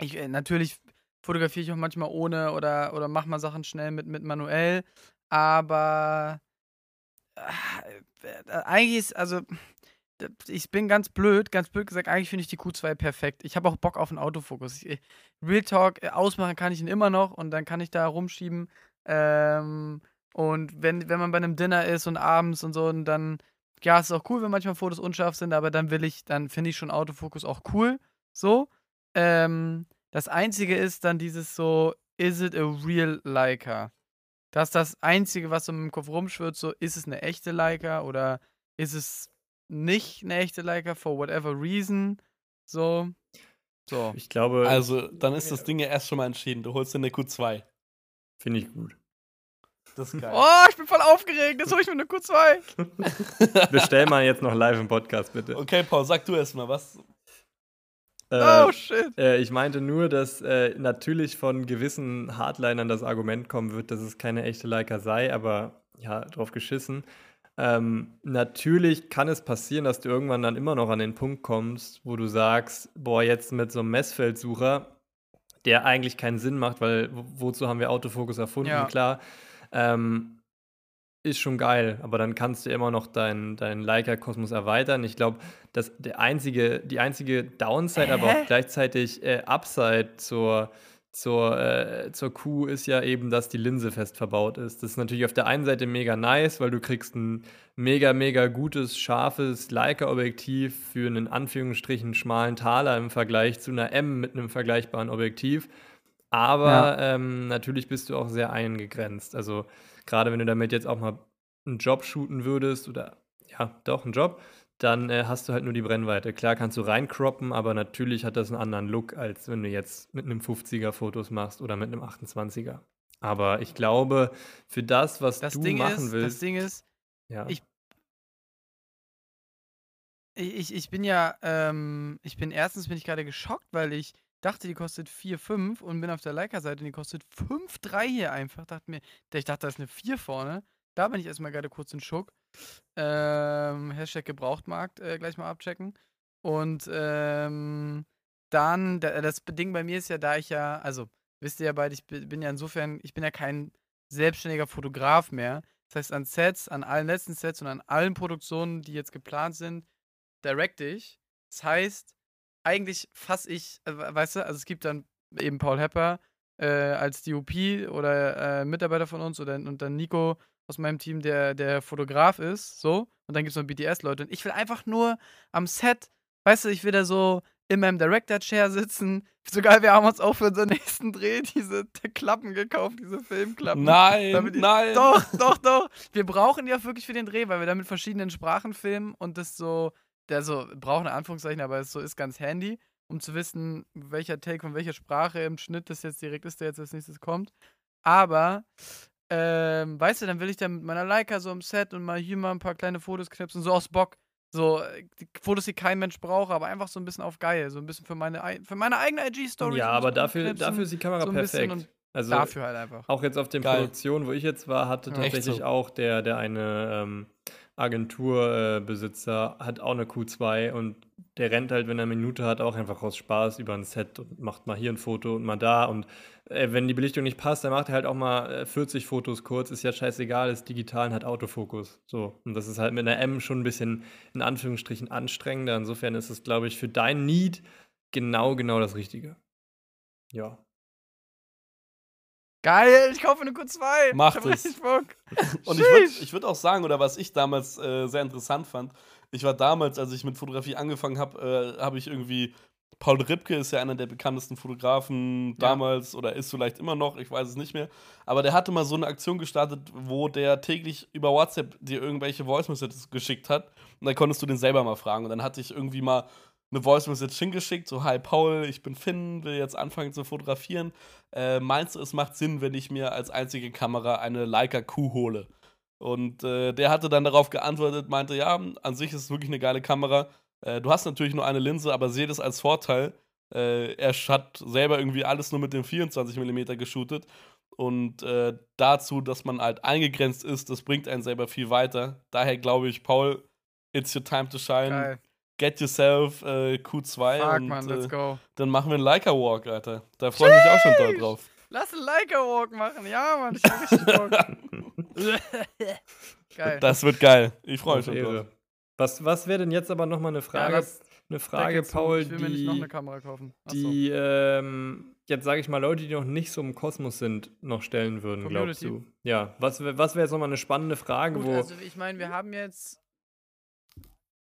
ich, äh, natürlich fotografiere ich auch manchmal ohne oder, oder mache mal Sachen schnell mit, mit manuell. Aber äh, äh, eigentlich ist, also, ich bin ganz blöd, ganz blöd gesagt, eigentlich finde ich die Q2 perfekt. Ich habe auch Bock auf einen Autofokus. Ich, Real Talk, äh, ausmachen kann ich ihn immer noch und dann kann ich da rumschieben. Ähm, und wenn, wenn man bei einem Dinner ist und abends und so, und dann, ja, es ist auch cool, wenn manchmal Fotos unscharf sind, aber dann will ich, dann finde ich schon Autofokus auch cool. So. Ähm, das Einzige ist dann dieses so, is it a real Leica? Das ist das Einzige, was so im Kopf rumschwirrt, so, ist es eine echte Leica oder ist es nicht eine echte Leica for whatever reason? So. So. Ich glaube, also, dann ist das Ding ja erst schon mal entschieden. Du holst dir eine Q2. finde ich gut. Das ist geil. Oh, ich bin voll aufgeregt. Jetzt hole ich mir eine Q2. Bestell mal jetzt noch live im Podcast, bitte. Okay, Paul, sag du erst mal, was. Äh, Oh, shit. Äh, ich meinte nur, dass äh, natürlich von gewissen Hardlinern das Argument kommen wird, dass es keine echte Leica sei, aber ja, drauf geschissen. Ähm, natürlich kann es passieren, dass du irgendwann dann immer noch an den Punkt kommst, wo du sagst, boah, jetzt mit so einem Messfeldsucher, der eigentlich keinen Sinn macht, weil wo- wozu haben wir Autofokus erfunden, Ja. klar. Ähm, ist schon geil, aber dann kannst du immer noch deinen dein Leica-Kosmos erweitern. Ich glaube, dass der einzige, die einzige Downside, aber Hä? auch gleichzeitig äh, Upside zur, zur, äh, zur Q ist ja eben, dass die Linse fest verbaut ist. Das ist natürlich auf der einen Seite mega nice, weil du kriegst ein mega, mega gutes, scharfes Leica-Objektiv für einen Anführungsstrichen schmalen Taler im Vergleich zu einer M mit einem vergleichbaren Objektiv. Aber ähm, natürlich bist du auch sehr eingegrenzt. Also gerade wenn du damit jetzt auch mal einen Job shooten würdest oder ja, doch einen Job, dann äh, hast du halt nur die Brennweite. Klar kannst du reincroppen, aber natürlich hat das einen anderen Look, als wenn du jetzt mit einem 50er Fotos machst oder mit einem 28er. Aber ich glaube, für das, was Das du Ding machen ist, das willst, Ding ist, ja. ich- ich, ich, ich bin ja, ähm, ich bin erstens bin ich gerade geschockt, weil ich dachte, die kostet 4,5 und bin auf der Leica-Seite und die kostet 5,3 hier einfach. Dachte mir, ich dachte, da ist eine 4 vorne. Da bin ich erstmal gerade kurz in Schock. Ähm, Hashtag Gebrauchtmarkt äh, gleich mal abchecken. Und ähm, dann, da, das Ding bei mir ist ja, da ich ja, also wisst ihr ja beide, ich bi- bin ja insofern, ich bin ja kein selbstständiger Fotograf mehr. Das heißt, an Sets, an allen letzten Sets und an allen Produktionen, die jetzt geplant sind, directe ich. Das heißt, eigentlich fasse ich, äh, we- weißt du, also es gibt dann eben Paul Hepper äh, als DOP oder äh, Mitarbeiter von uns oder und dann Nico aus meinem Team, der der Fotograf ist, so. Und dann gibt es noch BTS-Leute. Und ich will einfach nur am Set, weißt du, ich will da so in meinem Director-Chair sitzen. Sogar wir haben uns auch für unseren nächsten Dreh diese Klappen gekauft, diese Filmklappen. Nein, ich- nein. Doch, doch, doch. Wir brauchen die auch wirklich für den Dreh, weil wir da mit verschiedenen Sprachen filmen und das so, der so, brauchen Anführungszeichen, aber es so ist ganz handy, um zu wissen, welcher Take von welcher Sprache im Schnitt das jetzt direkt ist, der jetzt als nächstes kommt. Aber, ähm, weißt du, dann will ich dann mit meiner Leica so im Set und mal hier mal ein paar kleine Fotos knipsen, so aus Bock. So, die Fotos, die kein Mensch braucht, aber einfach so ein bisschen auf geil, so ein bisschen für meine, ei- für meine eigene IG-Story. ja, aber dafür, dafür ist die Kamera so perfekt. und Also dafür halt einfach. Auch jetzt auf den Geil. Produktionen, wo ich jetzt war, hatte Ja. Echt tatsächlich so. auch der, der eine ähm, Agenturbesitzer, äh, Besitzer, hat auch eine Q2 und der rennt halt, wenn er eine Minute hat, auch einfach aus Spaß über ein Set und macht mal hier ein Foto und mal da. Und äh, wenn die Belichtung nicht passt, dann macht er halt auch mal äh, 40 Fotos kurz. Ist ja scheißegal, ist digital und hat Autofokus. So. Und das ist halt mit einer M schon ein bisschen in Anführungsstrichen anstrengender. Insofern ist es, glaube ich, für dein Need genau, genau das Richtige. Ja. Geil, ich kaufe eine Q2. Macht ich es. richtig Bock. Und ich würde ich würd auch sagen, oder was ich damals äh, sehr interessant fand, ich war damals, als ich mit Fotografie angefangen habe, äh, habe ich irgendwie. Paul Ripke ist ja einer der bekanntesten Fotografen damals oder ist vielleicht immer noch, ich weiß es nicht mehr. Aber der hatte mal so eine Aktion gestartet, wo der täglich über WhatsApp dir irgendwelche Voice Messages geschickt hat. Und dann konntest du den selber mal fragen. Und dann hatte ich irgendwie mal eine Voice Message hingeschickt, so: Hi Paul, ich bin Finn, will jetzt anfangen zu fotografieren. Äh, meinst du, es macht Sinn, wenn ich mir als einzige Kamera eine Leica Q hole? Und äh, der hatte dann darauf geantwortet, meinte, ja, an sich ist es wirklich eine geile Kamera. Äh, du hast natürlich nur eine Linse, aber sehe das als Vorteil. Äh, er hat selber irgendwie alles nur mit dem 24 mm geshootet. Und äh, dazu, dass man halt eingegrenzt ist, das bringt einen selber viel weiter. Daher glaube ich, Paul, it's your time to shine. Geil. Get yourself äh, Q2 Fuck, und man, let's äh, go. dann machen wir einen Leica Walk, Alter. Da freue ich mich auch schon doll drauf. Lass einen Leica-Walk machen. Ja, Mann, ich hab richtig Bock. Geil. Das wird geil. Ich freue mich schon drauf. Was, was wäre denn jetzt aber nochmal eine Frage, das- eine Frage, Paul, Ich will mir nicht noch die, eine Kamera kaufen. Achso. die ähm, jetzt sage ich mal, Leute, die noch nicht so im Kosmos sind, noch stellen würden, glaubst Community. du? Ja, was, was wäre jetzt nochmal eine spannende Frage, Gut, wo. also ich meine, wir haben jetzt.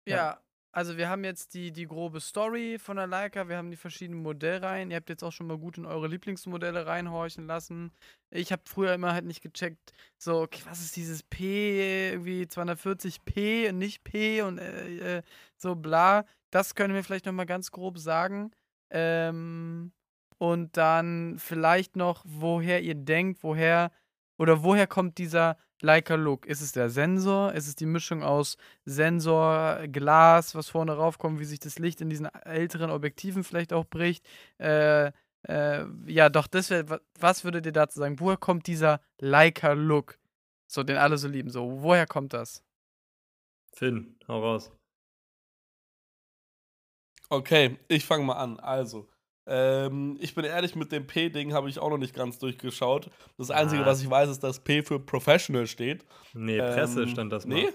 Ja, Ja. Also wir haben jetzt die, die grobe Story von der Leica, wir haben die verschiedenen Modellreihen. Ihr habt jetzt auch schon mal gut in eure Lieblingsmodelle reinhorchen lassen. Ich habe früher immer halt nicht gecheckt, so, okay, was ist dieses P, irgendwie 240p und nicht P und äh, äh, so bla. Das können wir vielleicht nochmal ganz grob sagen. Ähm, und dann vielleicht noch, woher ihr denkt, woher oder woher kommt dieser Leica-Look? Ist es der Sensor? Ist es die Mischung aus Sensor, Glas, was vorne raufkommt, wie sich das Licht in diesen älteren Objektiven vielleicht auch bricht? Äh, äh, ja, doch, das wär, wa- was würdet ihr dazu sagen? Woher kommt dieser Leica-Look? So, den alle so lieben. So, woher kommt das? Finn, hau raus. Okay, ich fange mal an. Also, ähm, ich bin ehrlich, mit dem P-Ding habe ich auch noch nicht ganz durchgeschaut. Das Einzige, Ah. was ich weiß, ist, dass P für Professional steht. Nee, Presse Ähm, stand das mal. Nee?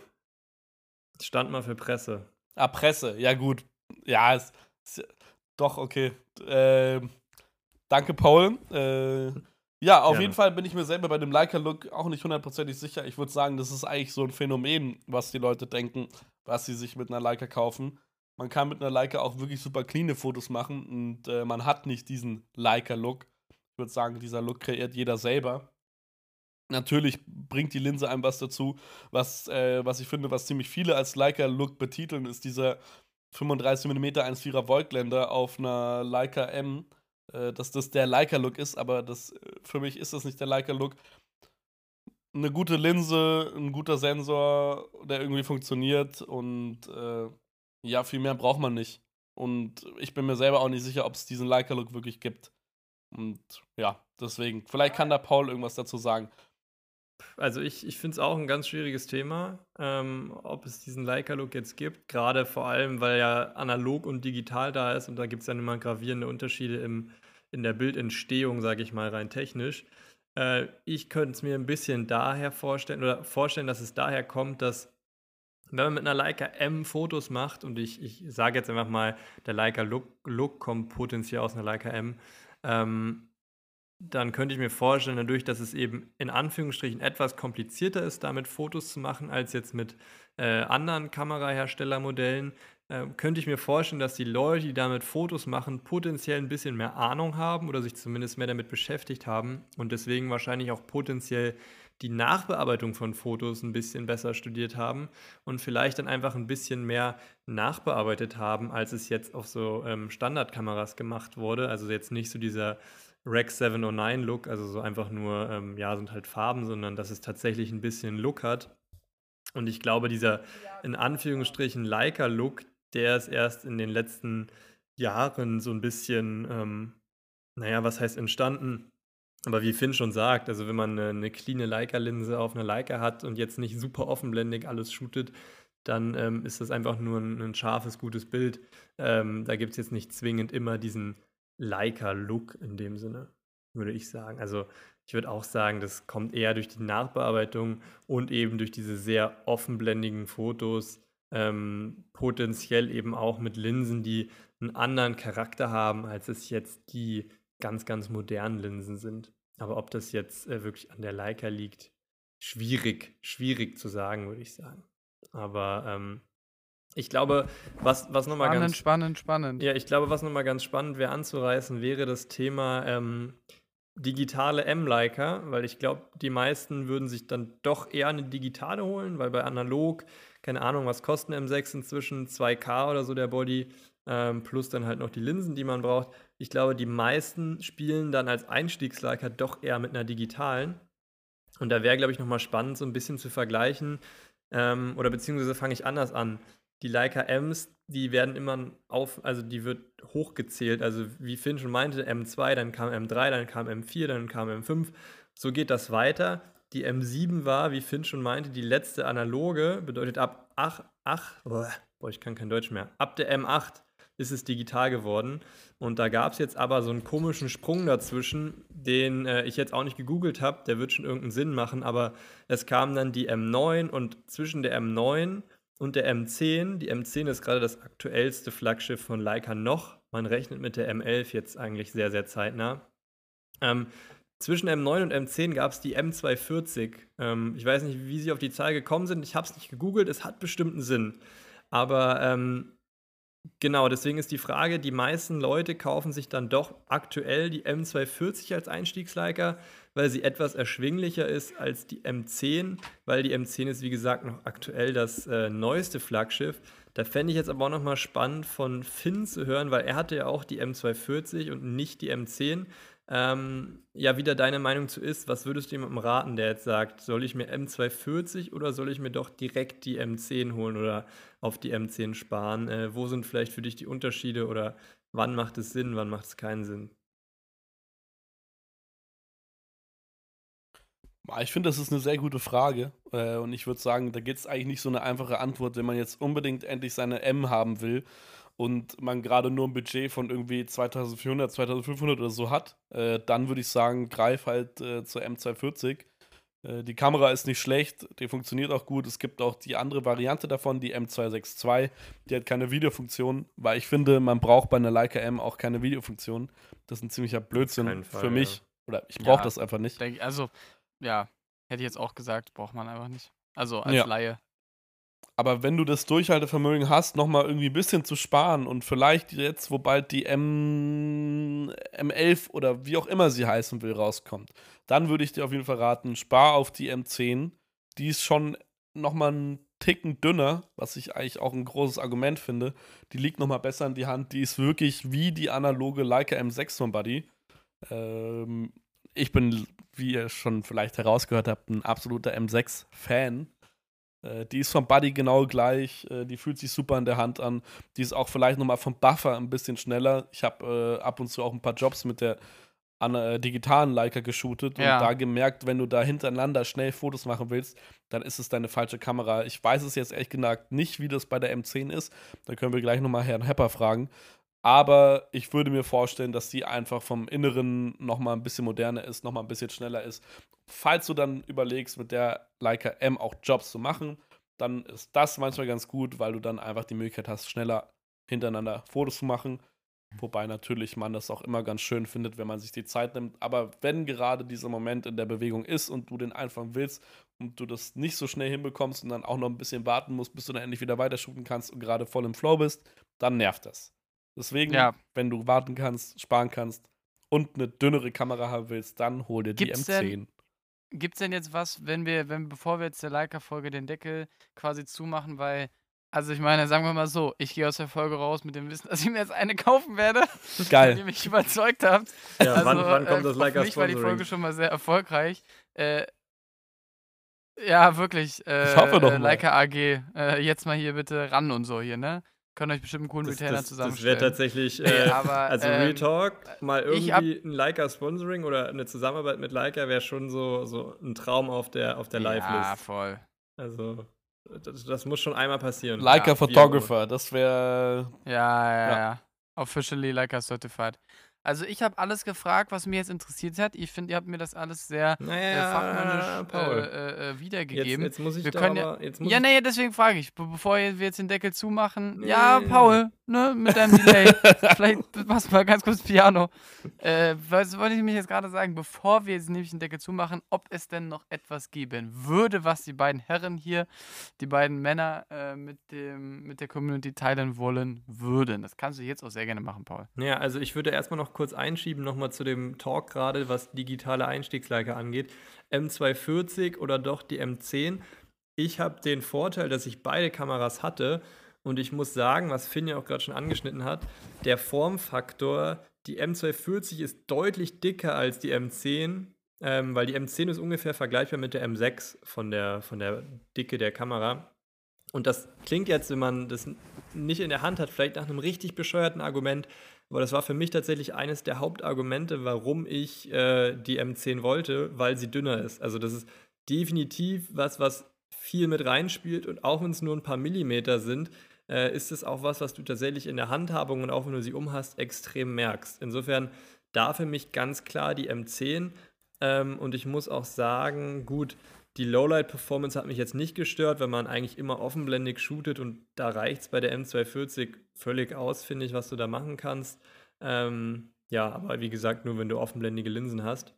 Stand mal für Presse. Ah, Presse. Ja, gut. Ja, ist, ist doch okay. Ähm, danke, Paul. Äh, ja, auf Gerne. jeden Fall bin ich mir selber bei dem Leica-Look auch nicht hundertprozentig sicher. Ich würde sagen, das ist eigentlich so ein Phänomen, was die Leute denken, was sie sich mit einer Leica kaufen. Man kann mit einer Leica auch wirklich super cleane Fotos machen und äh, man hat nicht diesen Leica-Look. Ich würde sagen, dieser Look kreiert jeder selber. Natürlich bringt die Linse einem was dazu. Was, äh, was ich finde, was ziemlich viele als Leica-Look betiteln, ist dieser 35 mm 1,4er Voigtländer auf einer Leica M. Äh, dass das der Leica-Look ist, aber das, äh, für mich ist das nicht der Leica-Look. Eine gute Linse, ein guter Sensor, der irgendwie funktioniert und äh, ja, viel mehr braucht man nicht. Und ich bin mir selber auch nicht sicher, ob es diesen Leica-Look wirklich gibt. Und ja, deswegen. Vielleicht kann da Paul irgendwas dazu sagen. Also ich, ich finde es auch ein ganz schwieriges Thema, ähm, ob es diesen Leica-Look jetzt gibt, gerade vor allem, weil ja analog und digital da ist und da gibt es dann immer gravierende Unterschiede im, in der Bildentstehung, sage ich mal, rein technisch. Äh, ich könnte es mir ein bisschen daher vorstellen oder vorstellen, dass es daher kommt, dass wenn man mit einer Leica M Fotos macht und ich, ich sage jetzt einfach mal, der Leica Look, Look kommt potenziell aus einer Leica M, ähm, dann könnte ich mir vorstellen, dadurch, dass es eben in Anführungsstrichen etwas komplizierter ist, damit Fotos zu machen, als jetzt mit äh, anderen Kameraherstellermodellen, äh, könnte ich mir vorstellen, dass die Leute, die damit Fotos machen, potenziell ein bisschen mehr Ahnung haben oder sich zumindest mehr damit beschäftigt haben und deswegen wahrscheinlich auch potenziell die Nachbearbeitung von Fotos ein bisschen besser studiert haben und vielleicht dann einfach ein bisschen mehr nachbearbeitet haben, als es jetzt auf so ähm, Standardkameras gemacht wurde. Also jetzt nicht so dieser Rec 709 Look, also so einfach nur, ähm, ja, sind halt Farben, sondern dass es tatsächlich ein bisschen Look hat. Und ich glaube, dieser in Anführungsstrichen Leica-Look, der ist erst in den letzten Jahren so ein bisschen, ähm, naja, was heißt entstanden? Aber wie Finn schon sagt, also wenn man eine, eine cleane Leica-Linse auf einer Leica hat und jetzt nicht super offenblendig alles shootet, dann ähm, ist das einfach nur ein, ein scharfes, gutes Bild. Ähm, da gibt es jetzt nicht zwingend immer diesen Leica-Look in dem Sinne, würde ich sagen. Also ich würde auch sagen, das kommt eher durch die Nachbearbeitung und eben durch diese sehr offenblendigen Fotos, ähm, potenziell eben auch mit Linsen, die einen anderen Charakter haben, als es jetzt die ganz, ganz modernen Linsen sind. Aber ob das jetzt äh, wirklich an der Leica liegt, schwierig, schwierig zu sagen, würde ich sagen. Aber ähm, ich glaube, was, was nochmal ganz spannend, spannend. ja, ich glaube, was nochmal ganz spannend wäre anzureißen, wäre das Thema ähm, digitale M-Leica, weil ich glaube, die meisten würden sich dann doch eher eine digitale holen, weil bei analog, keine Ahnung, was kostet ein M6 inzwischen, 2K oder so der Body, ähm, plus dann halt noch die Linsen, die man braucht. Ich glaube, die meisten spielen dann als Einstiegsleica doch eher mit einer digitalen. Und da wäre, glaube ich, nochmal spannend, so ein bisschen zu vergleichen. Ähm, oder beziehungsweise fange ich anders an. Die Leica Ms, die werden immer auf, also die wird hochgezählt. Also wie Finn schon meinte, M2, dann kam M3, dann kam M4, dann kam M5. So geht das weiter. Die M7 war, wie Finn schon meinte, die letzte analoge, bedeutet ab 8, 8 boah, ich kann kein Deutsch mehr, ab der M8 ist es digital geworden. Und da gab es jetzt aber so einen komischen Sprung dazwischen, den äh, ich jetzt auch nicht gegoogelt habe, der wird schon irgendeinen Sinn machen, aber es kam dann die M9 und zwischen der M9 und der M10, die M10 ist gerade das aktuellste Flaggschiff von Leica noch, man rechnet mit der M11 jetzt eigentlich sehr, sehr zeitnah. Ähm, zwischen M9 und M10 gab es die M240. Ähm, ich weiß nicht, wie sie auf die Zahl gekommen sind. Ich habe es nicht gegoogelt. Es hat bestimmten Sinn. Aber ähm, genau, deswegen ist die Frage, die meisten Leute kaufen sich dann doch aktuell die M240 als Einstiegsleica, weil sie etwas erschwinglicher ist als die M10, weil die M10 ist, wie gesagt, noch aktuell das äh, neueste Flaggschiff. Da fände ich jetzt aber auch nochmal spannend von Finn zu hören, weil er hatte ja auch die M240 und nicht die M10. Ähm, ja, wie da deine Meinung zu ist, was würdest du jemandem raten, der jetzt sagt, soll ich mir M240 oder soll ich mir doch direkt die M10 holen oder auf die M10 sparen? Äh, wo sind vielleicht für dich die Unterschiede oder wann macht es Sinn, wann macht es keinen Sinn? Ich finde, das ist eine sehr gute Frage. Äh, und ich würde sagen, da gibt es eigentlich nicht so eine einfache Antwort, wenn man jetzt unbedingt endlich seine M haben will und man gerade nur ein Budget von irgendwie 2400, 2500 oder so hat, äh, dann würde ich sagen, greif halt äh, zur M240. Äh, die Kamera ist nicht schlecht, die funktioniert auch gut. Es gibt auch die andere Variante davon, die M262. Die hat keine Videofunktion, weil ich finde, man braucht bei einer Leica M auch keine Videofunktion. Das ist ein ziemlicher Blödsinn Fall, für mich. Ja. Oder ich brauche ja, das einfach nicht. Denk, also, ja, hätte ich jetzt auch gesagt, braucht man einfach nicht. Also als ja. Laie. Aber wenn du das Durchhaltevermögen hast, nochmal irgendwie ein bisschen zu sparen und vielleicht jetzt, wo bald die M M11 oder wie auch immer sie heißen will, rauskommt, dann würde ich dir auf jeden Fall raten, spar auf die M10. Die ist schon nochmal einen Ticken dünner, was ich eigentlich auch ein großes Argument finde. Die liegt nochmal besser in die Hand. Die ist wirklich wie die analoge Leica M6 von Buddy. Ähm, ich bin, wie ihr schon vielleicht herausgehört habt, ein absoluter M6-Fan. Äh, die ist vom Buddy genau gleich, äh, die fühlt sich super in der Hand an. Die ist auch vielleicht nochmal vom Buffer ein bisschen schneller. Ich habe äh, ab und zu auch ein paar Jobs mit der an, äh, digitalen Leica geshootet ja. und da gemerkt, wenn du da hintereinander schnell Fotos machen willst, dann ist es deine falsche Kamera. Ich weiß es jetzt ehrlich gesagt nicht, wie das bei der M10 ist. Da können wir gleich nochmal Herrn Hepper fragen. Aber ich würde mir vorstellen, dass die einfach vom Inneren nochmal ein bisschen moderner ist, nochmal ein bisschen schneller ist. Falls du dann überlegst, mit der Leica M auch Jobs zu machen, dann ist das manchmal ganz gut, weil du dann einfach die Möglichkeit hast, schneller hintereinander Fotos zu machen. Wobei natürlich man das auch immer ganz schön findet, wenn man sich die Zeit nimmt. Aber wenn gerade dieser Moment in der Bewegung ist und du den einfach willst und du das nicht so schnell hinbekommst und dann auch noch ein bisschen warten musst, bis du dann endlich wieder weiter shooten kannst und gerade voll im Flow bist, dann nervt das. Deswegen, ja. wenn du warten kannst, sparen kannst und eine dünnere Kamera haben willst, dann hol dir Gibt's die M10. Gibt es denn jetzt was, wenn wir, wenn bevor wir jetzt der Leica-Folge den Deckel quasi zumachen, weil, also ich meine, sagen wir mal so, ich gehe aus der Folge raus mit dem Wissen, dass ich mir jetzt eine kaufen werde, Geil. die mich überzeugt habt. Ja, also, wann, wann kommt äh, das Leica Für mich war die Folge schon mal sehr erfolgreich. Äh, ja, wirklich. Äh, ich hoffe doch mal. Leica AG, äh, jetzt mal hier bitte ran und so hier, ne? Können euch bestimmt einen coolen das, Retainer das, zusammenstellen. Das wäre tatsächlich, äh, aber, also ähm, Real Talk, mal irgendwie ein Leica-Sponsoring oder eine Zusammenarbeit mit Leica wäre schon so, so ein Traum auf der, auf der Live-List. Ja, voll. Also, das, das, muss schon einmal passieren. Leica ja, Photographer, das wäre. Ja, ja, ja, ja. Officially Leica Certified. Also ich habe alles gefragt, was mir jetzt interessiert hat. Ich finde, ihr habt mir das alles sehr naja, fachmännisch äh, äh, äh, wiedergegeben. Jetzt, jetzt, muss ich wir da können aber, ja, ja, naja, deswegen frage ich, bevor wir jetzt den Deckel zumachen. Nee. Ja, Paul, ne, mit deinem Delay. Vielleicht machst du mal ganz kurz Piano. Äh, was wollte ich mich jetzt gerade sagen, bevor wir jetzt nämlich den Deckel zumachen, ob es denn noch etwas geben würde, was die beiden Herren hier, die beiden Männer äh, mit, dem, mit der Community teilen wollen würden. Das kannst du jetzt auch sehr gerne machen, Paul. Ja, also ich würde erstmal noch kurz einschieben, nochmal zu dem Talk gerade, was digitale Einstiegsleica angeht. M240 oder doch die M10. Ich habe den Vorteil, dass ich beide Kameras hatte und ich muss sagen, was Finn ja auch gerade schon angeschnitten hat, der Formfaktor, die M240 ist deutlich dicker als die M10, ähm, weil die M10 ist ungefähr vergleichbar mit der M6 von der, von der Dicke der Kamera. Und das klingt jetzt, wenn man das nicht in der Hand hat, vielleicht nach einem richtig bescheuerten Argument, aber das war für mich tatsächlich eines der Hauptargumente, warum ich äh, die M10 wollte, weil sie dünner ist. Also das ist definitiv was, was viel mit reinspielt und auch wenn es nur ein paar Millimeter sind, äh, ist es auch was, was du tatsächlich in der Handhabung und auch wenn du sie umhast, extrem merkst. Insofern da für mich ganz klar die M10 ähm, und ich muss auch sagen, gut, die Lowlight-Performance hat mich jetzt nicht gestört, wenn man eigentlich immer offenblendig shootet und da reicht es bei der M240 völlig aus, finde ich, was du da machen kannst. Ähm, ja, aber wie gesagt, nur wenn du offenblendige Linsen hast.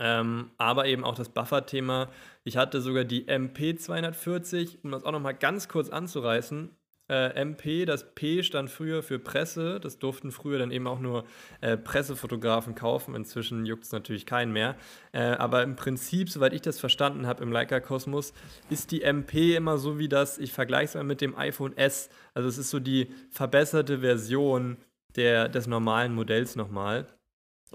Ähm, aber eben auch das Buffer-Thema. Ich hatte sogar die MP240, um das auch nochmal ganz kurz anzureißen. Äh, MP, das P stand früher für Presse. Das durften früher dann eben auch nur äh, Pressefotografen kaufen. Inzwischen juckt es natürlich keinen mehr. Äh, aber im Prinzip, soweit ich das verstanden habe im Leica-Kosmos, ist die MP immer so wie das, ich vergleiche es mal mit dem iPhone S. Also es ist so die verbesserte Version der, des normalen Modells nochmal.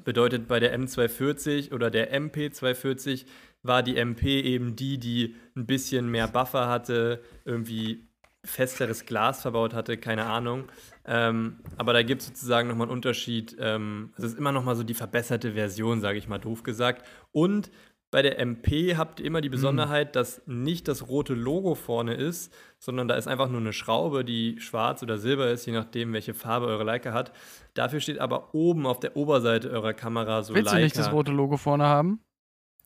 Bedeutet, bei der M240 oder der MP240 war die MP eben die, die ein bisschen mehr Buffer hatte, irgendwie festeres Glas verbaut hatte, keine Ahnung. Ähm, aber da gibt es sozusagen nochmal einen Unterschied. Ähm, es ist immer nochmal so die verbesserte Version, sage ich mal doof gesagt. Und bei der MP habt ihr immer die mhm. Besonderheit, mhm. dass nicht das rote Logo vorne ist, sondern da ist einfach nur eine Schraube, die schwarz oder silber ist, je nachdem, welche Farbe eure Leica hat. Dafür steht aber oben auf der Oberseite eurer Kamera so Willst Leica. du nicht das rote Logo vorne haben?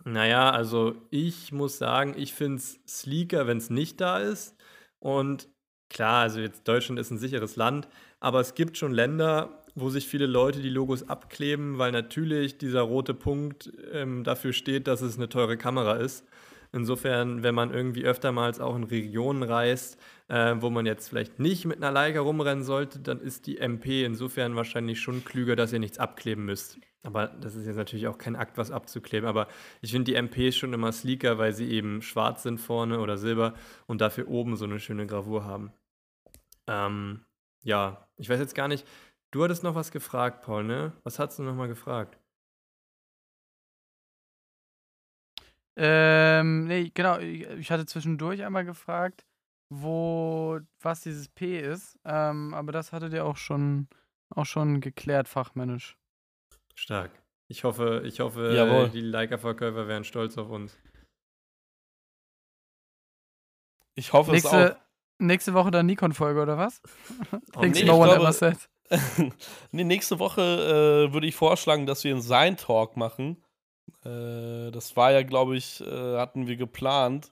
Naja, also ich muss sagen, ich finde es sleeker, wenn es nicht da ist. Und klar, also jetzt Deutschland ist ein sicheres Land, aber es gibt schon Länder, wo sich viele Leute die Logos abkleben, weil natürlich dieser rote Punkt ähm, dafür steht, dass es eine teure Kamera ist. Insofern, wenn man irgendwie öftermals auch in Regionen reist, äh, wo man jetzt vielleicht nicht mit einer Leica rumrennen sollte, dann ist die MP insofern wahrscheinlich schon klüger, dass ihr nichts abkleben müsst. Aber das ist jetzt natürlich auch kein Akt, was abzukleben. Aber ich finde die MP schon immer sleeker, weil sie eben schwarz sind vorne oder silber und dafür oben so eine schöne Gravur haben. Ähm, ja, ich weiß jetzt gar nicht, Du hattest noch was gefragt, Paul, ne? Was hast du noch mal gefragt? Ähm, nee, genau, ich hatte zwischendurch einmal gefragt, wo, was dieses P ist, ähm, aber das hattet ihr auch schon, auch schon geklärt, fachmännisch. Stark. Ich hoffe, ich hoffe, Jawohl. die Leica-Verkäufer wären stolz auf uns. Ich hoffe nächste, es auch. Nächste Woche dann Nikon-Folge, oder was? Oh, Thanks nee, no one glaube, ever said. nee, nächste Woche äh, würde ich vorschlagen, dass wir einen Sein-Talk machen. Äh, das war ja, glaube ich, äh, hatten wir geplant.